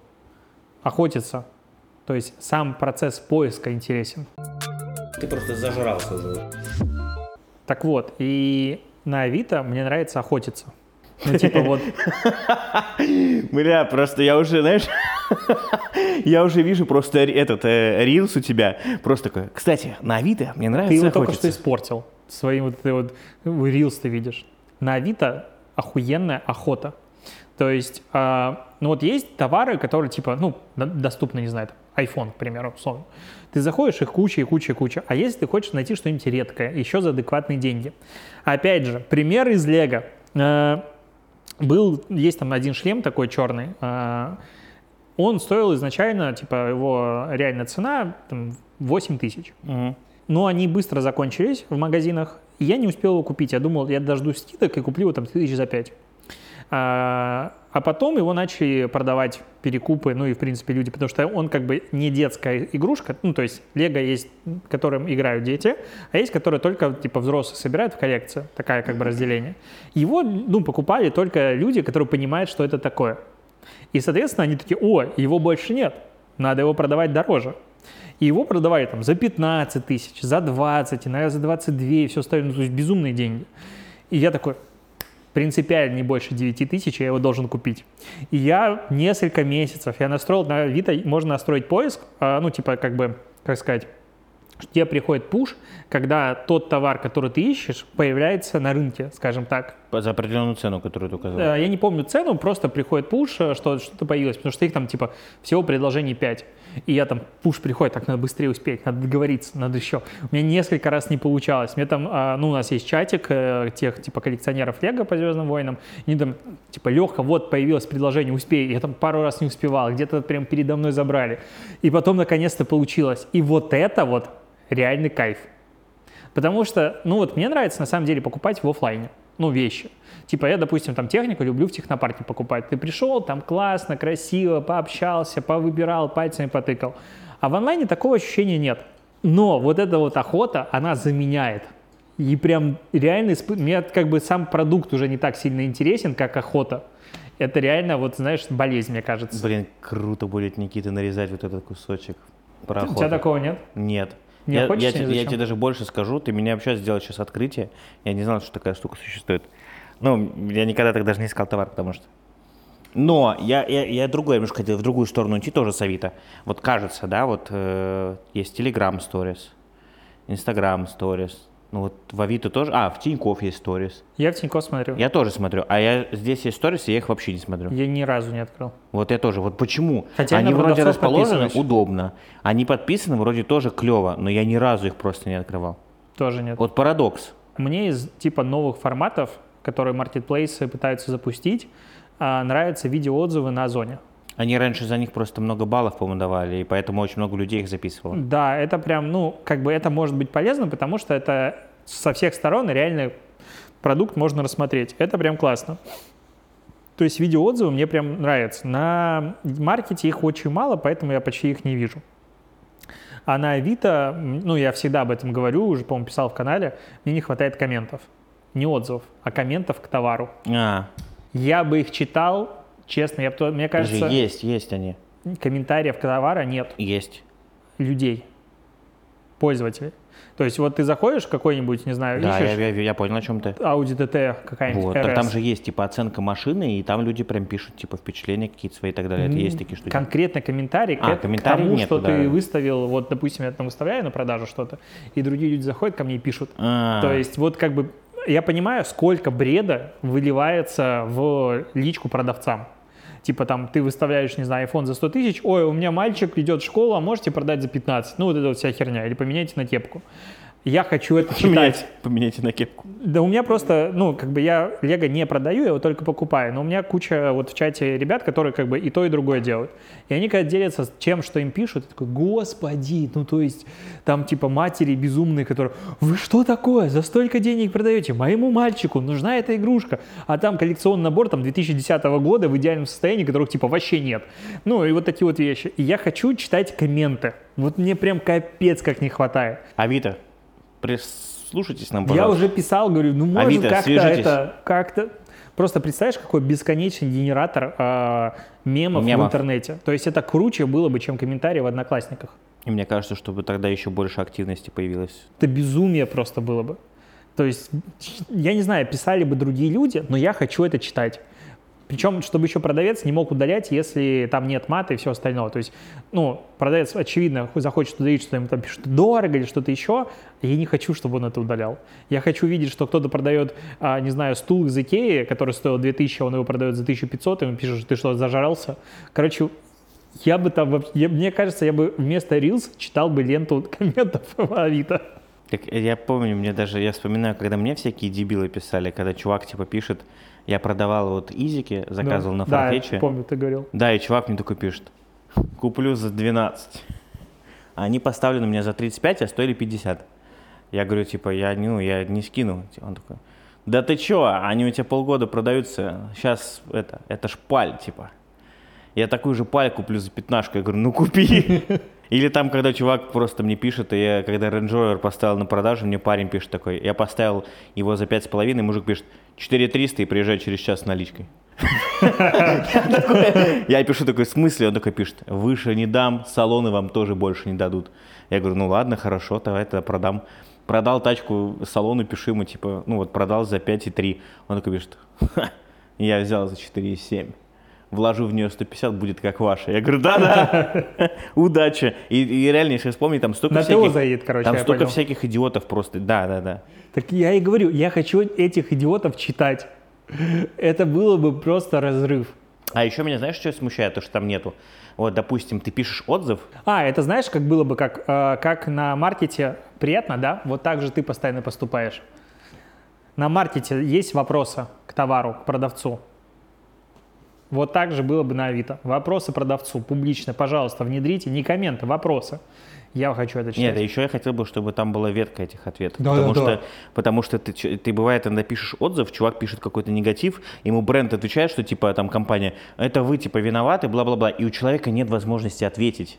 охотиться. То есть сам процесс поиска интересен. Ты просто зажрался уже. Так вот, и на Авито мне нравится охотиться. Ну, типа вот... Бля, просто я уже, знаешь, я уже вижу просто этот э, рилс у тебя. Просто такой, кстати, на Авито мне нравится Ты его охотиться. только что испортил. Своим вот ты вот рилс ты видишь. На Авито охуенная охота. То есть, э, ну вот есть товары, которые типа, ну, доступны, не знаю, там, iPhone, к примеру, условно. Ты заходишь, их куча и куча и куча. А если ты хочешь найти что-нибудь редкое, еще за адекватные деньги. Опять же, пример из Лего. Э, был, есть там один шлем такой черный, э, он стоил изначально, типа, его реальная цена там, 8 тысяч. Мгм. Но они быстро закончились в магазинах, и я не успел его купить. Я думал, я дождусь скидок и куплю его там тысяч за 5. А, а потом его начали продавать перекупы, ну и в принципе люди, потому что он как бы не детская игрушка, ну то есть Лего есть, которым играют дети, а есть, которые только типа взрослые собирают в коллекцию, такая как бы разделение. Его, ну, покупали только люди, которые понимают, что это такое. И, соответственно, они такие, о, его больше нет, надо его продавать дороже. И его продавали там за 15 тысяч, за 20, иногда за 22, и все остальное, ну, то есть безумные деньги. И я такой, принципиально не больше 9 тысяч, я его должен купить. И я несколько месяцев, я настроил на Авито, можно настроить поиск, а, ну, типа, как бы, как сказать, тебе приходит пуш, когда тот товар, который ты ищешь, появляется на рынке, скажем так. За определенную цену, которую ты указал. Э, Я не помню цену, просто приходит пуш, э, что что-то появилось, потому что их там типа всего предложений 5. И я там, пуш приходит, так надо быстрее успеть, надо договориться, надо еще. У меня несколько раз не получалось. Мне там, а, ну, у нас есть чатик э, тех, типа, коллекционеров Лего по Звездным войнам. И там, типа, Леха, вот появилось предложение, успей. Я там пару раз не успевал, где-то прям передо мной забрали. И потом, наконец-то, получилось. И вот это вот реальный кайф. Потому что, ну вот мне нравится на самом деле покупать в оффлайне, ну вещи. Типа я, допустим, там технику люблю в технопарке покупать. Ты пришел, там классно, красиво, пообщался, повыбирал, пальцами потыкал. А в онлайне такого ощущения нет. Но вот эта вот охота, она заменяет. И прям реально, испы- мне как бы сам продукт уже не так сильно интересен, как охота. Это реально, вот знаешь, болезнь, мне кажется. Блин, круто будет, Никита, нарезать вот этот кусочек. Про У тебя охоту. такого нет? Нет. Не я, я, я зачем? тебе даже больше скажу, ты меня вообще сделал сейчас открытие. Я не знал, что такая штука существует. Ну, я никогда так даже не искал товар, потому что... Но я, я, я другое немножко хотел, в другую сторону идти, тоже с Авито. Вот кажется, да, вот э, есть Telegram Stories, Instagram Stories. Ну вот в Авито тоже... А, в Тинькофф есть Stories. Я в Тинькофф смотрю. Я, Я тоже смотрю. А я здесь есть Stories, и я их вообще не смотрю. ни разу не открыл. Вот я тоже. Вот почему? Хотя я Они вроде расположены удобно. Они подписаны вроде тоже клево, но я ни разу их просто не открывал. Тоже нет. Вот парадокс. Мне из типа новых форматов, которые маркетплейсы пытаются запустить, а, нравятся видеоотзывы на Озоне. Они раньше за них просто много баллов, по-моему, давали, и поэтому очень много людей их записывало. Да, это прям, ну, как бы это может быть полезно, потому что это со всех сторон реально продукт можно рассмотреть. Это прям классно. То есть видеоотзывы мне прям нравятся. На маркете их очень мало, поэтому я почти их не вижу. А на Авито, ну, я всегда об этом говорю, уже, по-моему, писал в канале, мне не хватает комментов. Не отзывов, а комментов к товару. А, Я бы их читал, честно, я мне подожди, кажется, есть, есть они. комментариев к товару нет Есть. людей, пользователей. То есть вот ты заходишь в какой-нибудь, не знаю, Да, я, ищешь я- я понял, о чем ты. Audi TT какая-нибудь Вот, так RS. там же есть, типа, оценка машины, и там люди прям пишут, типа, впечатления какие-то свои и так далее. Это есть такие штуки. Конкретно комментарий к, А, к комментарий тому, нету, что ты да. выставил, вот, допустим, я там выставляю на продажу что-то, и другие люди заходят ко мне и пишут. А, То есть вот как бы я понимаю, сколько бреда выливается в личку продавцам. Типа там ты выставляешь, не знаю, iPhone за 100 тысяч, ой, у меня мальчик идет в школу, а можете продать за 15. Ну вот это вот вся херня, или поменяйте на кепку. Я хочу это читать. Поменяйте, поменяйте на кепку. Да у меня просто, ну, как бы я Лего не продаю, я его только покупаю. Но у меня куча вот в чате ребят, которые как бы и то, и другое делают. И они когда делятся тем, что им пишут, такой, господи, ну то есть там типа матери безумные, которые, вы что такое, за столько денег продаете? Моему мальчику нужна эта игрушка. А там коллекционный набор там 2010 года в идеальном состоянии, которых типа вообще нет. Ну и вот такие вот вещи. И я хочу читать комменты. Вот мне прям капец как не хватает. Авито, прислушайтесь нам, Я пожалуйста. уже писал, говорю, ну может Авито, как-то свяжитесь. это, как-то... Просто представляешь, какой бесконечный генератор а, мемов, Мемов. в интернете. То есть это круче было бы, чем комментарии в Одноклассниках. И мне кажется, чтобы тогда еще больше активности появилось. Это безумие просто было бы. То есть, я не знаю, писали бы другие люди, но я хочу это читать. Причем, чтобы еще продавец не мог удалять, если там нет мата и все остальное. То есть, ну, продавец, очевидно, захочет удалить, что ему там пишут дорого или что-то еще, я не хочу, чтобы он это удалял. Я хочу видеть, что кто-то продает, а, не знаю, стул из Икеи, который стоил 2000, а он его продает за 1500, и ему пишет, что ты что, зажрался? Короче, я бы там, я- мне кажется, я бы вместо Reels читал бы ленту комментов Авито. Так э, я помню, мне даже, я вспоминаю, когда мне всякие дебилы писали, когда чувак типа пишет, я продавал вот изики, заказывал на Да, фарфетче. я помню, ты говорил. Да, и чувак мне такой пишет, куплю за 12. А Они поставлены меня за 35, а стоили 50. Я говорю, типа, я, ну, я не скину. Он такой, да ты чё, они у тебя полгода продаются, сейчас это, это шпаль, типа. Я такую же паль куплю за пятнашку. Я говорю, ну купи. Или там, когда чувак просто мне пишет, и я, когда Range Rover поставил на продажу, мне парень пишет такой, я поставил его за пять с половиной, мужик пишет, 4300 и приезжай через час с наличкой. Я пишу такой, в смысле? Он такой пишет, выше не дам, салоны вам тоже больше не дадут. Я говорю, ну ладно, хорошо, давай тогда продам. Продал тачку салону, пишу ему, типа, ну вот продал за 5,3. Он такой пишет, «Ха, я взял за 4,7. Вложу в нее 150, будет как ваша. Я говорю, да-да, удачи. И, и реально, если вспомнить, там столько На всяких... заедет, короче, Там столько понял. всяких идиотов просто, да-да-да. Так я и говорю, я хочу этих идиотов читать. Это было бы просто разрыв. А еще меня, знаешь, что смущает? То, что там нету. Вот, допустим, ты пишешь отзыв, А, это знаешь, как было бы, как, э, как на маркете приятно, да? Вот так же ты постоянно поступаешь. На маркете есть вопросы к товару, к продавцу. Вот так же было бы на Авито. Вопросы продавцу публично, пожалуйста, внедрите, не комменты, вопросы. Я хочу это читать. Нет, а еще я хотел бы, чтобы там была ветка этих ответов. Да, потому, да, что, да. потому что ты, ты бывает, иногда пишешь отзыв, чувак пишет какой-то негатив, ему бренд отвечает, что типа там компания, это вы типа виноваты, бла-бла-бла, и у человека нет возможности ответить.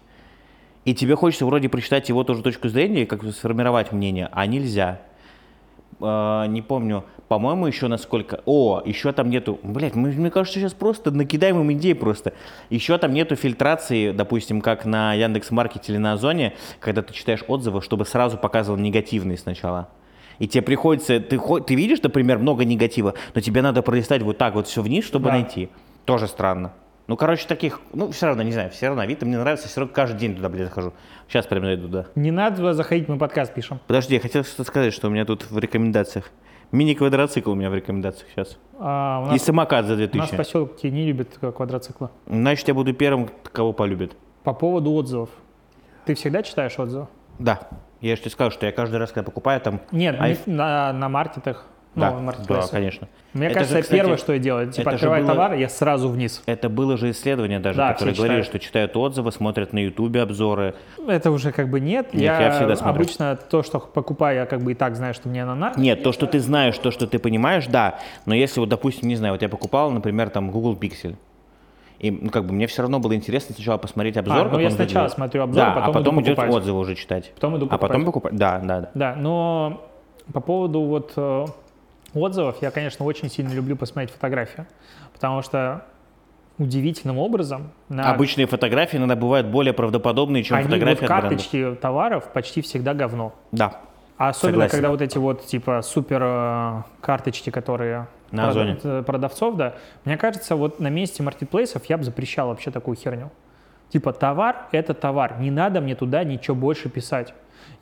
И тебе хочется вроде прочитать его тоже точку зрения, как сформировать мнение, а нельзя. А, не помню, по-моему, еще насколько... О, еще там нету... Блять, мне кажется, сейчас просто накидаем им идей просто. Еще там нету фильтрации, допустим, как на Яндекс.Маркете или на Озоне, когда ты читаешь отзывы, чтобы сразу показывал негативные сначала. И тебе приходится... Ты, ты видишь, например, много негатива, но тебе надо пролистать вот так вот все вниз, чтобы Да. найти. Тоже странно. Ну, короче, таких... Ну, все равно, не знаю, все равно Авито мне нравится, все равно каждый день туда, блядь, захожу. Сейчас прям зайду туда. Не надо туда заходить, мы подкаст пишем. Подожди, я хотел что-то сказать, что у меня тут в рекомендациях. Мини-квадроцикл у меня в рекомендациях сейчас. А, у И нас, самокат за у нас 2000. в поселке не любят квадроциклы. Значит, я буду первым, кого полюбит. По поводу отзывов. Ты всегда читаешь отзывы? Да. Я же тебе сказал, что я каждый раз, когда покупаю, там... Нет, А не if- на, на маркетах. Ну, да, да, конечно. Мне Это кажется, же, кстати, первое, что я делаю, типа открываю было- товар, я сразу вниз. Это было же исследование даже, Да, которые говорили, читают. что читают отзывы, смотрят на ютубе обзоры. Это уже как бы нет. Нет, я, я всегда смотрю. обычно то, что покупаю, я как бы и так знаю, что мне она на. Нет, то, что ты знаешь, то, что ты понимаешь, да. Но если вот, допустим, не знаю, вот я покупал, например, там Google Pixel. И, ну, как бы мне все равно было интересно сначала посмотреть обзор. А, ну, я сначала выбрать. смотрю обзор, да, потом а потом иду идет покупать. отзывы уже читать. Потом иду А потом покупать. покупать. Да, да, да. Да, но по поводу вот э, отзывов, я, конечно, очень сильно люблю посмотреть фотографии, потому что удивительным образом на Обычные фотографии иногда бывают более правдоподобные, чем они фотографии вот карточки товаров почти всегда говно. Да. А особенно, Согласен. когда вот эти вот типа супер э, карточки, которые На Озоне. э, продавцов, да. Мне кажется, вот на месте маркетплейсов я бы запрещал вообще такую херню. Типа товар – это товар, не надо мне туда ничего больше писать.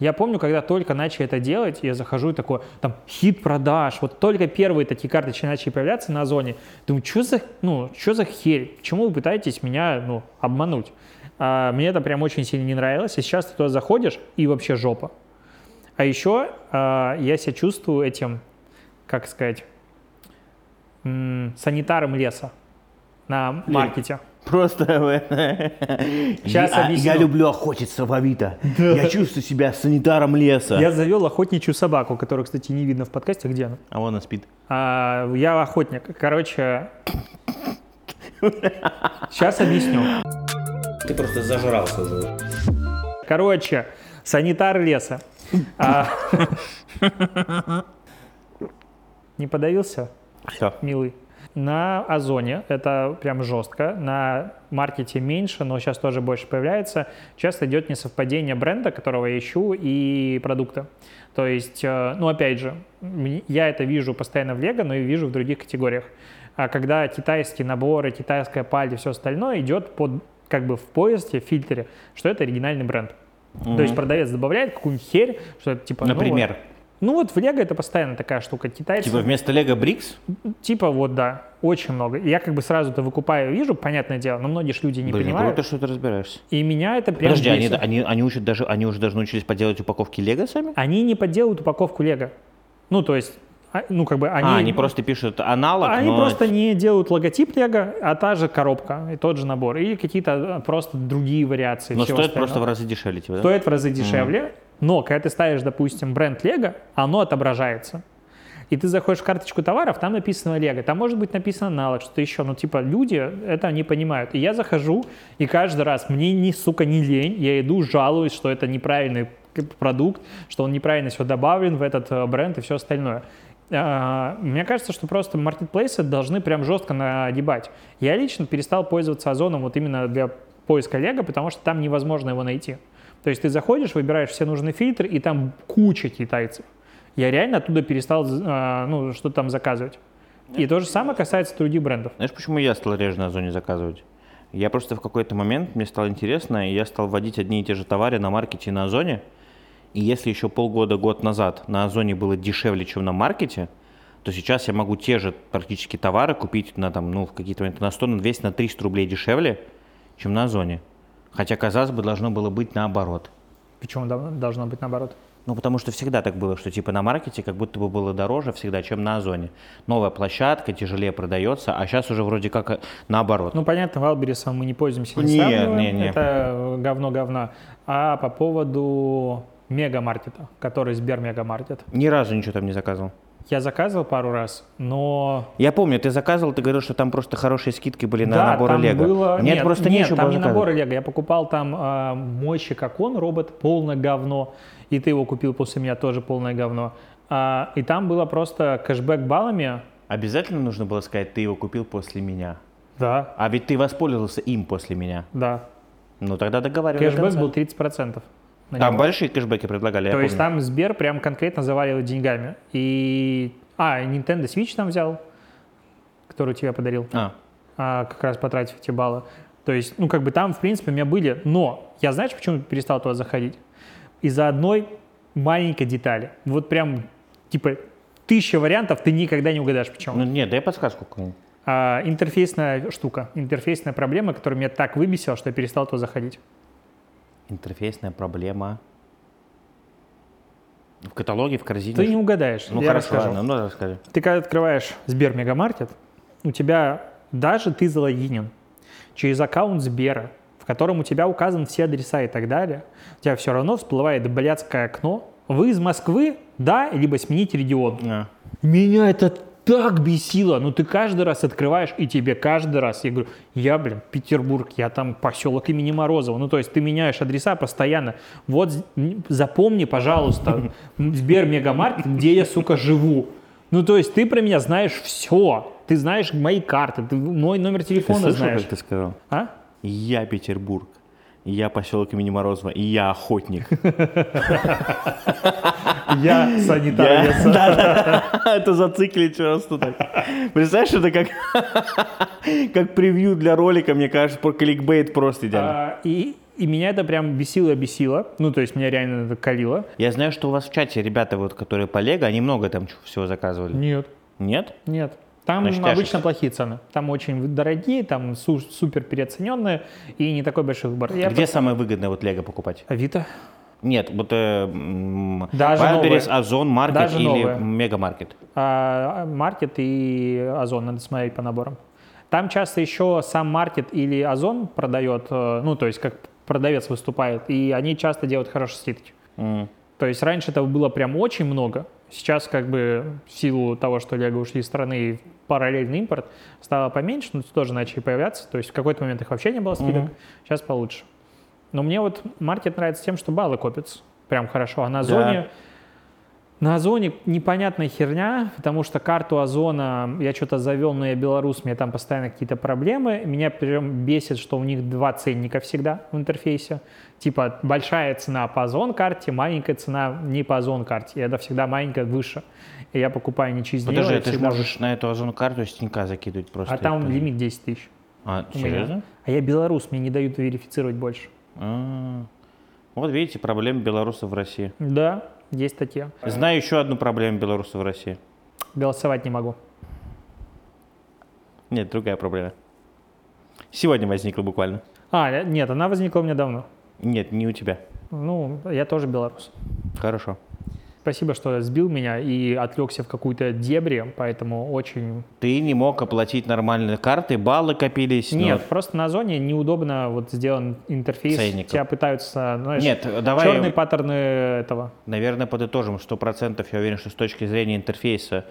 Я помню, когда только начали это делать, я захожу и такой, там, хит продаж, вот только первые такие карточки начали появляться на Озоне. Думаю, что за, ну, что за херь? Почему вы пытаетесь меня, ну, обмануть? А, мне это прям очень сильно не нравилось, и сейчас ты туда заходишь, и вообще жопа. А еще а, я себя чувствую этим, как сказать, санитаром леса на маркете. Просто... Щас я, объясню. я люблю охотиться в Авито. Я чувствую себя санитаром леса. Я завел охотничью собаку, которую, кстати, не видно в подкасте. Где она? А вон она спит. А, я охотник. Короче, сейчас объясню. Ты просто зажрался уже. Короче, санитар леса. А, Не подавился, Все. милый? На Озоне это прям жестко, на маркете меньше, но сейчас тоже больше появляется. Часто идет несовпадение бренда, которого я ищу, и продукта. То есть, э, ну опять же, я это вижу постоянно в Лего, но и вижу в других категориях. А когда китайские наборы, китайская паль и все остальное идет под как бы в поиске, в фильтре, что это оригинальный бренд. То есть продавец добавляет какую-нибудь херь, что это типа... ну, Например, вот. Ну вот в Лего это постоянно такая штука. Китайцы... типа вместо Лего Брикс? Типа вот, да, очень много. И Я как бы сразу это выкупаю, вижу, понятное дело, но многие ж люди не Блин, понимают. круто, что ты разбираешься. И меня это прям Подожди, они, бесит. они, они, учат даже, они уже даже научились поделать упаковки Лего сами? Они не подделывают упаковку Лего. Ну, то есть, а, ну, как бы они... а, они просто пишут аналог, Они но... просто не делают логотип Лего, а та же коробка и тот же набор. Или какие-то а, просто другие вариации. Но стоит остального. просто в разы дешевле, типа, да? Стоит в разы дешевле, но когда ты ставишь, допустим, бренд Лего, оно отображается. И ты заходишь в карточку товаров, там написано Лего, там может быть написано аналог, что-то еще. Ну, типа, люди это не понимают. И я захожу, и каждый раз мне ни, сука, не лень, я иду, жалуюсь, что это неправильный продукт, что он неправильно все добавлен в этот э, бренд и все остальное. А, Мне кажется, что просто маркетплейсы должны прям жестко нагибать. Я лично перестал пользоваться Озоном вот именно для поиска Лего, потому что там невозможно его найти. То есть ты заходишь, выбираешь все нужные фильтры, и там куча китайцев. Я реально оттуда перестал а, ну, что-то там заказывать. И то же самое касается других брендов. Знаешь, почему я стал реже на Озоне заказывать? Я просто в какой-то момент, мне стало интересно, и я стал вводить одни и те же товары на маркете и на Озоне. И если еще полгода, год назад на Озоне было дешевле, чем на маркете, то сейчас я могу те же практически товары купить на, там, ну, в какие-то моменты на 100, на 200, на 300 рублей дешевле, чем на Озоне. Хотя, казалось бы, должно было быть наоборот. Почему должно быть наоборот? Ну, потому что всегда так было, что типа на маркете как будто бы было дороже всегда, чем на Озоне. Новая площадка, тяжелее продается, а сейчас уже вроде как э, наоборот. Ну, понятно, Валберисом мы не пользуемся, не Не, сравниваем. не, не. Это говно-говно. А по поводу мегамаркета, который Сбер мегамаркет. Ни разу ничего там не заказывал. Я заказывал пару раз, но Я помню, ты заказывал, ты говорил, что там просто хорошие скидки были на да, наборы там Лего. было... Нет, нет, просто нет, нечего там было не заказывать. наборы Лего. Я покупал там мощи, как он, робот, полное говно. И ты его купил после меня тоже полное говно. А, и там было просто кэшбэк баллами. Обязательно нужно было сказать, ты его купил после меня. Да, А ведь ты воспользовался им после меня. да. Ну тогда договаривались. Кэшбэк был 30%. На Там него. большие кэшбэки предлагали, То есть помню. там Сбер прям конкретно заваливает деньгами. И... А, Nintendo Switch там взял, который тебе подарил, А, а, как раз потратив эти баллы. То есть, ну, как бы там, в принципе, у меня были. Но я, знаешь, почему перестал туда заходить? Из-за одной маленькой детали. Вот прям, типа, тысяча вариантов, ты никогда не угадаешь, почему. ну нет, дай подсказку какую-нибудь. А, интерфейсная штука, интерфейсная проблема, которая меня так выбесила, что я перестал туда заходить. Интерфейсная проблема. В каталоге, в корзине. Ты не угадаешь, Ну я хорошо, расскажу. ладно, ну расскажи. Ты когда открываешь Сбер Мегамаркет, у тебя даже ты залогинен через аккаунт Сбера, в котором у тебя указаны все адреса и так далее, у тебя все равно всплывает блядское окно. Вы из Москвы? Да, либо сменить регион. А. Меня это так бесило. Ну, ты каждый раз открываешь, и тебе каждый раз, я говорю, я, блин, Петербург, я там поселок имени Морозова. Ну, то есть ты меняешь адреса постоянно. Вот запомни, пожалуйста, Сбер Мегамаркет, где я, сука, живу. Ну, то есть ты про меня знаешь все. Ты знаешь мои карты, ты мой номер Ты телефона слышал, знаешь. как ты сказал? А? Я Петербург. Я поселок имени Морозова. И я охотник. Я санитар леса. Да-да-да. Это зациклить просто так. Представляешь, это как, как превью для ролика, мне кажется, про кликбейт просто идеально. А, И, и меня это прям бесило-бесило. Ну, то есть меня реально это калило. Я знаю, что у вас в чате ребята, вот, которые по Лего, они много там всего заказывали. Нет. Нет? Нет. Там Значит, обычно тяжесть. плохие цены. Там очень дорогие, там су- супер переоцененные и не такой большой выбор. Я Где самое выгодное вот Лего покупать? Авито. Нет, вот э, Даже Wildberries, новые. Озон, Маркет Даже или новые. Мегамаркет. А, Маркет и Озон, надо смотреть по наборам. Там часто еще сам Маркет или Озон продает, э, ну, то есть как продавец выступает, и они часто делают хорошие скидки. М. То есть раньше этого было прям очень много. Сейчас как бы в силу того, что Лего ушли из страны и параллельный импорт, стало поменьше, но тоже начали появляться. То есть в какой-то момент их вообще не было скидок, Мгм. сейчас получше. Но мне вот маркет нравится тем, что баллы копятся прям хорошо. А на Да. Озоне, на Озоне непонятная херня, потому что карту Озона я что-то завел, но я белорус, у меня там постоянно какие-то проблемы. Меня прям бесит, что у них два ценника всегда в интерфейсе. Типа большая цена по Озон карте, маленькая цена не по Озон карте. И это всегда маленькая выше. И я покупаю не через Подожди, нее, ты же всегда можешь на эту Озону карту с Тинька закидывать просто. а там лимит 10 тысяч. А, серьезно? А я белорус, мне не дают верифицировать больше. А. Вот видите, проблемы белорусов в России. Да, есть такие. Знаю еще одну проблему белорусов в России. Голосовать не могу. Нет, другая проблема. Сегодня возникла буквально. А, нет, она возникла у меня давно. Нет, не у тебя. Ну, я тоже белорус. Хорошо. Спасибо, что сбил меня и отвлекся в какую-то дебри, поэтому очень... Ты не мог оплатить нормальные карты, баллы копились. ну, Нет, просто на зоне неудобно вот сделан интерфейс. Ценников. Тебя пытаются, знаешь, Нет, давай, черные паттерны этого. наверное, подытожим. Сто процентов я уверен, что с точки зрения интерфейса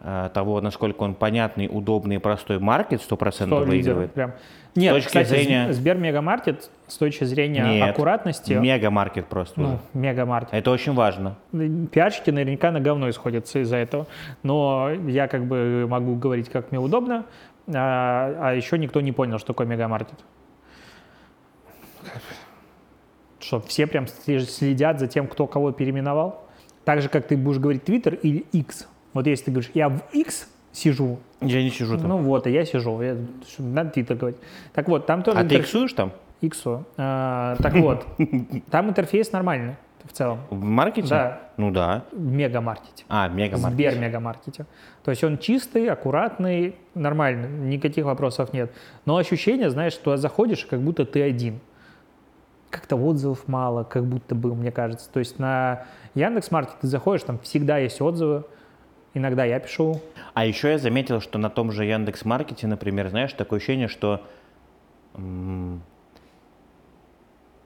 э, того, насколько он понятный, удобный и простой маркет, сто Что процентов лидер выигрывает. прям. Нет, точки кстати, зрения- Сбер Мегамаркет с точки зрения Нет, аккуратности, Мега-маркет просто. ну, уже. Мегамаркет. Это очень важно. Пиарщики наверняка на говно исходятся из-за этого. Но я как бы могу говорить, как мне удобно. А, а еще никто не понял, что такое мегамаркет. Что, все прям следят за тем, кто кого переименовал? Так же, как ты будешь говорить Twitter или X. Вот если ты говоришь, я в X сижу, Я не сижу там. ну вот, и я сижу, я, надо Twitter говорить. Так вот, там тоже а ты интерф- иксуешь там? Иксу. А, так вот, там интерфейс нормальный в целом. В маркете? Да. Ну да. В мегамаркете. А, мега-маркет. Сбер мегамаркете. То есть он чистый, аккуратный, нормальный, никаких вопросов нет. Но ощущение, знаешь, что заходишь, как будто ты один. Как-то отзывов мало, как будто бы, мне кажется. То есть на Яндекс.Маркет ты заходишь, там всегда есть отзывы. Иногда я пишу. А еще я заметил, что на том же Яндекс Маркете, например, знаешь, такое ощущение, что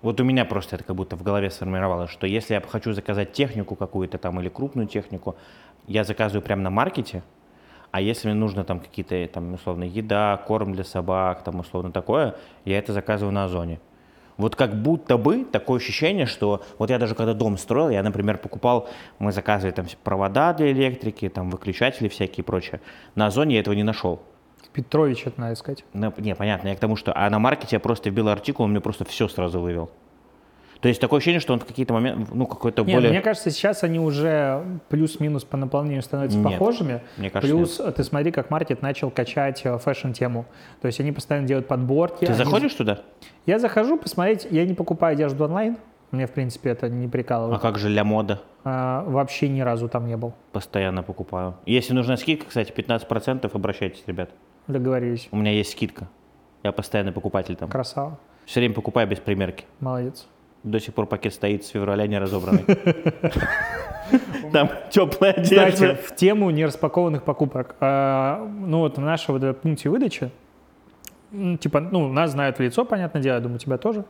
вот у меня просто это как будто в голове сформировалось, что если я хочу заказать технику какую-то там или крупную технику, я заказываю прямо на маркете, а если мне нужно там какие-то там условно еда, корм для собак, там условно такое, я это заказываю на Озоне. Вот как будто бы такое ощущение, что вот я даже когда дом строил, я, например, покупал, мы заказывали там провода для электрики, там выключатели всякие и прочее. На Озоне я этого не нашел. Петрович, это надо сказать. На- не, понятно, я к тому, что... А на маркете я просто вбил артикул, он мне просто все сразу вывел. То есть такое ощущение, что он в какие-то моменты, ну, какой-то Нет, более... мне кажется, сейчас они уже плюс-минус по наполнению становятся Нет, похожими. мне кажется, Плюс э, ты смотри, как маркет начал качать э, фэшн-тему. То есть они постоянно делают подборки. Ты они- заходишь туда? Я захожу посмотреть, я не покупаю одежду онлайн. Мне, в принципе, это не А прикалывает. как же для мода? А, вообще ни разу там не был. Постоянно покупаю. Если нужна скидка, кстати, 15%, обращайтесь, ребят. Договорились. У меня есть скидка. Я постоянный покупатель там. Красава. Все время покупаю без примерки. Молодец. До сих пор пакет стоит с февраля не разобранный. Там теплая Кстати, одежда. в тему нераспакованных покупок. А, ну вот в вот этой пункте выдачи, типа, ну, нас знают в лицо, понятное дело, я думаю, тебя тоже.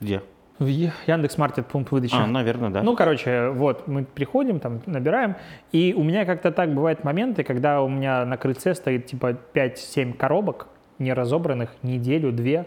Где? В Е- Яндекс.Маркет пункт выдачи. А, наверное, да. Ну, короче, вот, мы приходим, там, набираем, и у меня как-то так бывают моменты, когда у меня на крыльце стоит, типа, 5-7 коробок, не разобранных, неделю, две,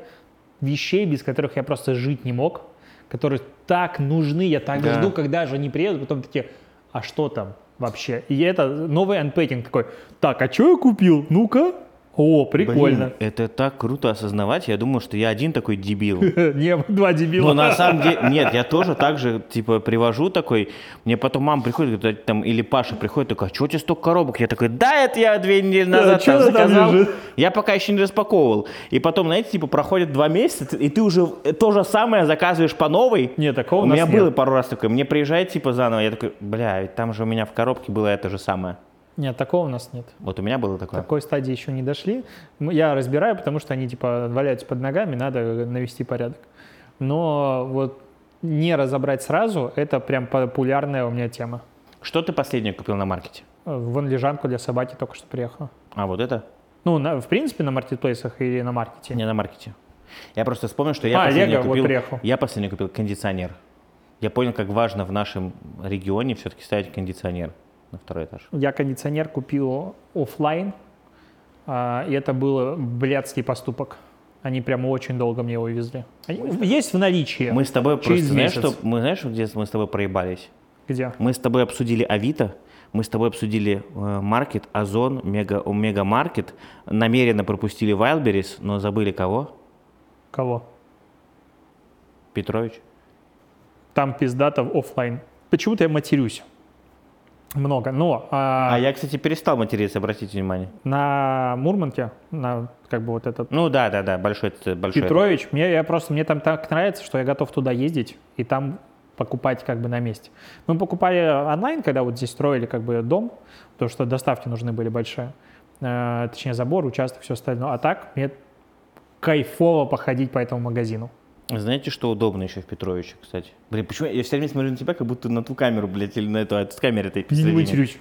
вещей, без которых я просто жить не мог, которые так нужны, я так Да. жду, когда же они приедут, потом такие, а что там вообще? И это новый анпекинг такой, так, а что я купил? Ну-ка, о, прикольно. Блин, это так круто осознавать. Я думал, что я один такой дебил. Не, два дебила. Но на самом деле, нет, я тоже так же, типа, привожу такой, мне потом мама приходит, говорит, там, или Паша приходит, такой, а что у тебя столько коробок? Я такой, да, это я две недели назад там заказал, лежит?» я пока еще не распаковывал. И потом, знаете, типа, проходит два месяца, и ты уже то же самое заказываешь по новой. Нет, такого У меня было пару раз такое, мне приезжает, типа, заново, я такой, бля, ведь там же у меня в коробке было это же самое. Нет, такого у нас нет. Вот у меня было такое. такой стадии еще не дошли. Я разбираю, потому что они типа валяются под ногами, надо навести порядок. Но вот не разобрать сразу, это прям популярная у меня тема. Что ты последнее купил на маркете? Э, Вон лежанку для собаки только что приехала. А, вот это? Ну, на- в принципе, на маркетплейсах или на маркете. Не на маркете. Я просто вспомнил, что я А, последнее Лего вот купил. приехал. я последнее купил кондиционер. Я понял, как важно в нашем регионе все-таки ставить кондиционер на второй этаж. Я кондиционер купил оффлайн, а, и это был блядский поступок. Они прямо очень долго мне его везли. Они есть в наличии. Мы с тобой Через просто, знаешь, месяц. что, мы знаешь, где мы с тобой проебались? Где? Мы с тобой обсудили Авито, мы с тобой обсудили э, Маркет, Озон, Мега, Омега Маркет, намеренно пропустили Wildberries, но забыли кого? Кого? Петрович. Там пиздато в оффлайн. Почему-то я матерюсь. Много. Но а, А я, кстати, перестал материться, обратите внимание. на Мурманке, на как бы вот этот Ну да, да, да, большой, большой. Петрович, мне я просто мне там так нравится, что я готов туда ездить и там покупать как бы на месте. Мы покупали онлайн, когда вот здесь строили как бы дом, потому что доставки нужны были большие, Э, точнее забор, участок, все остальное. А так мне кайфово походить по этому магазину. Знаете, что удобно еще в Петровиче, кстати? Блин, почему я, я все время смотрю на тебя, как будто на ту камеру, блядь, или на эту, а с камеры этой Я не посередине. матерюсь.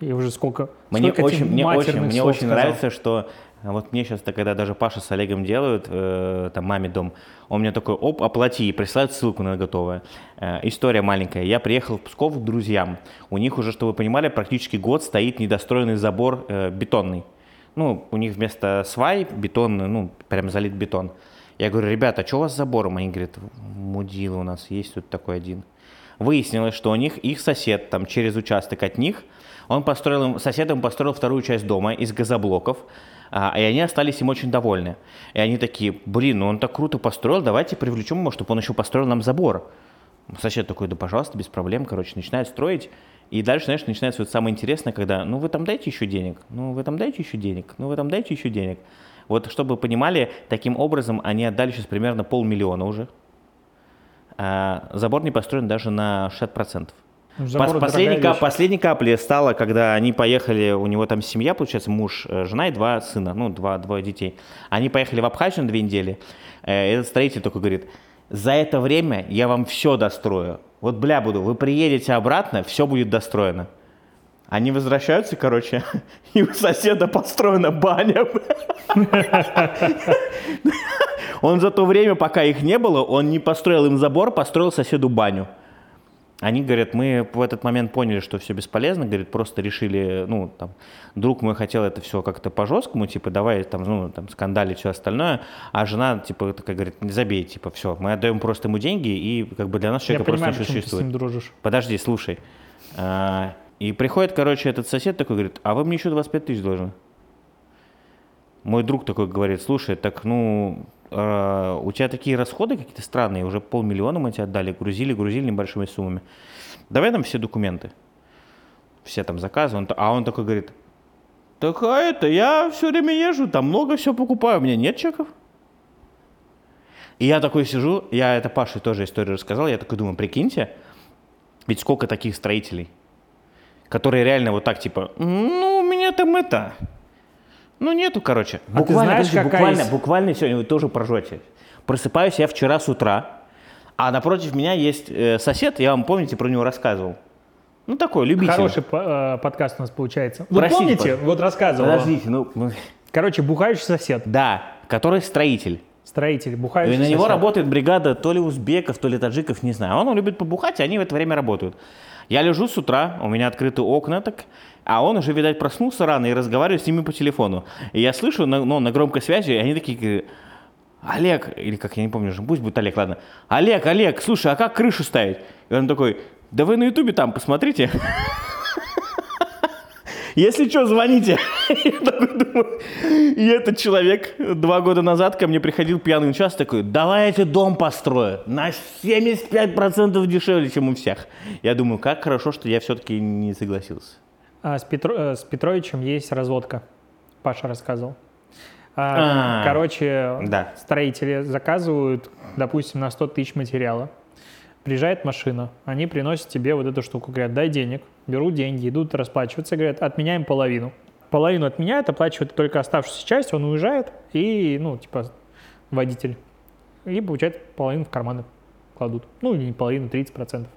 И уже сколько, Мне сколько очень, мне очень, мне очень сказал. нравится, что а вот мне сейчас, когда даже Паша с Олегом делают, э, там, маме дом, он мне такой, оп, оплати, и присылает ссылку на готовое. Э, история маленькая. Я приехал в Псков к друзьям. У них уже, чтобы вы понимали, практически год стоит недостроенный забор э, бетонный. Ну, у них вместо свай бетон, ну, прям залит бетон. Я говорю, ребята, а что у вас с забором? Они говорят, мудила у нас есть тут такой один. Выяснилось, что у них их сосед там через участок от них, он построил им, сосед им построил вторую часть дома из газоблоков, а, и они остались им очень довольны. И они такие, блин, ну он так круто построил, давайте привлечем его, чтобы он еще построил нам забор. Сосед такой, да пожалуйста, без проблем, короче, начинает строить. И дальше, знаешь, начинается вот самое интересное, когда, ну вы там дайте еще денег, ну вы там дайте еще денег, ну вы там дайте еще денег. Вот чтобы вы понимали, таким образом они отдали сейчас примерно полмиллиона уже. А забор не построен даже на 60%. Ну, забор Пос- последней, кап- последней каплей стало, когда они поехали, у него там семья, получается, муж, э, жена и два сына, ну, два, двое детей. Они поехали в Абхазию на две недели. Э, Этот строитель только говорит, за это время я вам все дострою. Вот бля буду, вы приедете обратно, все будет достроено. Они возвращаются, короче, и у соседа построена баня. Он за то время, пока их не было, он не построил им забор, построил соседу баню. Они говорят, мы в этот момент поняли, что все бесполезно, говорит, просто решили, ну, там, друг мой хотел это все как-то по-жесткому, типа, давай там, ну, там, скандалить, все остальное, а жена, типа, такая говорит, не забей, типа, все, мы отдаем просто ему деньги, и как бы для нас Я человека просто понимаю, не почему ты с существует. ним дружишь. Подожди, слушай. А, И приходит, короче, этот сосед такой, говорит, а вы мне еще 25 тысяч должны. Мой друг такой говорит, слушай, так, ну, а, у тебя такие расходы какие-то странные, уже полмиллиона мы тебе отдали, грузили, грузили небольшими суммами. Давай нам все документы. Все там заказы. Он а он такой говорит, так а это, я все время езжу, там много все покупаю, у меня нет чеков. И я такой сижу, я это Паше тоже историю рассказал, я такой думаю, прикиньте, ведь сколько таких строителей, которые реально вот так типа, ну, у меня там это, ну, нету, короче. А ты знаешь, подожди, какая буквально, есть- буквально сегодня вы тоже поржете. Просыпаюсь я вчера с утра, а напротив меня есть э, сосед, я вам, помните, про него рассказывал. Ну, такой, любитель. Хороший по- э, подкаст у нас получается. Вы Простите, помните, пожалуйста. вот рассказывал. Подождите, ну, ну, Короче, бухающий сосед, да, который строитель. строитель, И бухающий на него сосед. работает бригада то ли узбеков, то ли таджиков, не знаю. Он любит побухать, и они в это время работают. Я лежу с утра, у меня открыты окна, так, а он уже, видать, проснулся рано и разговаривает с ними по телефону. И я слышу, на, ну, на громкой связи, и они такие, Олег, или как, я не помню, уже, пусть будет Олег, ладно. Олег, Олег, слушай, а как крышу ставить? И он такой, да вы на ютубе там посмотрите. Если что, звоните. Я такой думаю, И этот человек два года назад ко мне приходил пьяный час такой, давай я тебе дом построю на 75% дешевле, чем у всех. Я думаю, как хорошо, что я все-таки не согласился. А с, Петро- э, с Петровичем есть разводка. Паша рассказывал. А, А, Короче, да. строители заказывают, допустим, на 100 тысяч материала. Приезжает машина, они приносят тебе вот эту штуку, говорят, дай денег, берут деньги, идут расплачиваться, говорят, отменяем половину. Половину отменяют, оплачивает только оставшуюся часть, он уезжает, и, ну, типа, водитель, и получает половину в карманы. кладут. Ну, не половину, 30%.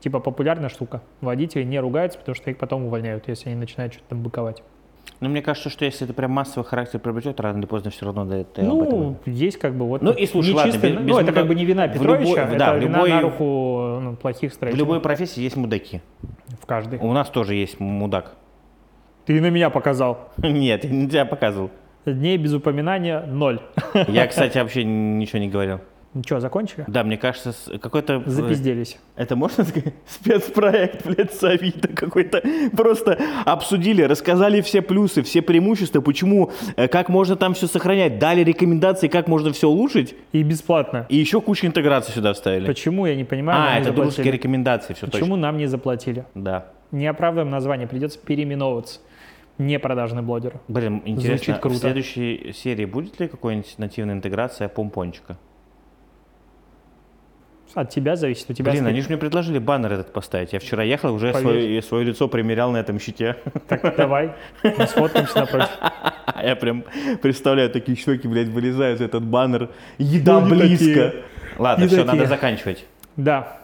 Типа популярная штука. Водители не ругаются, потому что их потом увольняют, если они начинают что-то там быковать. Ну, мне кажется, что если это прям массовый характер приобретет, рано или поздно все равно да, об этом. Ну, есть как бы вот... Ну и слушай, ладно, чистый- без- ну, без это как бы не вина в Петровича, любой- это да, в вина любой- на руку ну, плохих В строителей. любой профессии есть мудаки. В каждой. У нас тоже есть мудак. Ты на меня показал. Нет, я не тебя показывал. Дней без упоминания ноль. Я, кстати, вообще ничего не говорил. Ничего, закончили? Да, мне кажется, какой-то... э, Запизделись. Это можно сказать? Спецпроект, блядь, с Авито какой-то. Просто обсудили, рассказали все плюсы, все преимущества, почему, э, как можно там все сохранять, дали рекомендации, как можно все улучшить, И бесплатно. и еще кучу интеграций сюда вставили. Почему, я не понимаю, А, это дружеские рекомендации, все Почему точно. нам не заплатили? Да. Не оправдываем название, придется переименовываться. Не продажный блогер. Блин, интересно, Звучит круто. в следующей серии будет ли какая-нибудь нативная интеграция помпончика? От тебя зависит. У тебя Блин, стоит- они же мне предложили баннер этот поставить. Я вчера ехал, уже свое, свое лицо примерял на этом щите. Так, давай, мы сфоткаемся напротив. Я прям представляю, такие щеки, блядь, вылезают, этот баннер. Еда Ну, близко. Ладно, Не все, такие. надо заканчивать. Да.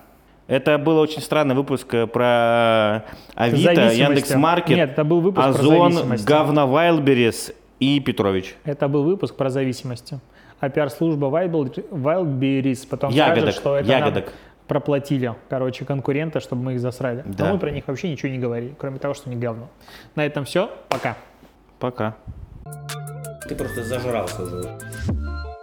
Это был очень странный выпуск э, про Авито. Яндекс.Маркет, Нет, это был выпуск про Озон, зависимости. Говно Вайлдберрис и Петрович. Это был выпуск про зависимости. А пиар-служба Wild- Wildberries потом Ягодок, скажет, что это нам ягодок. проплатили, короче, конкуренты, чтобы мы их засрали. Да. Но мы про них вообще ничего не говорили, кроме того, что они говно. На этом все. Пока. Пока. Ты просто зажрался уже.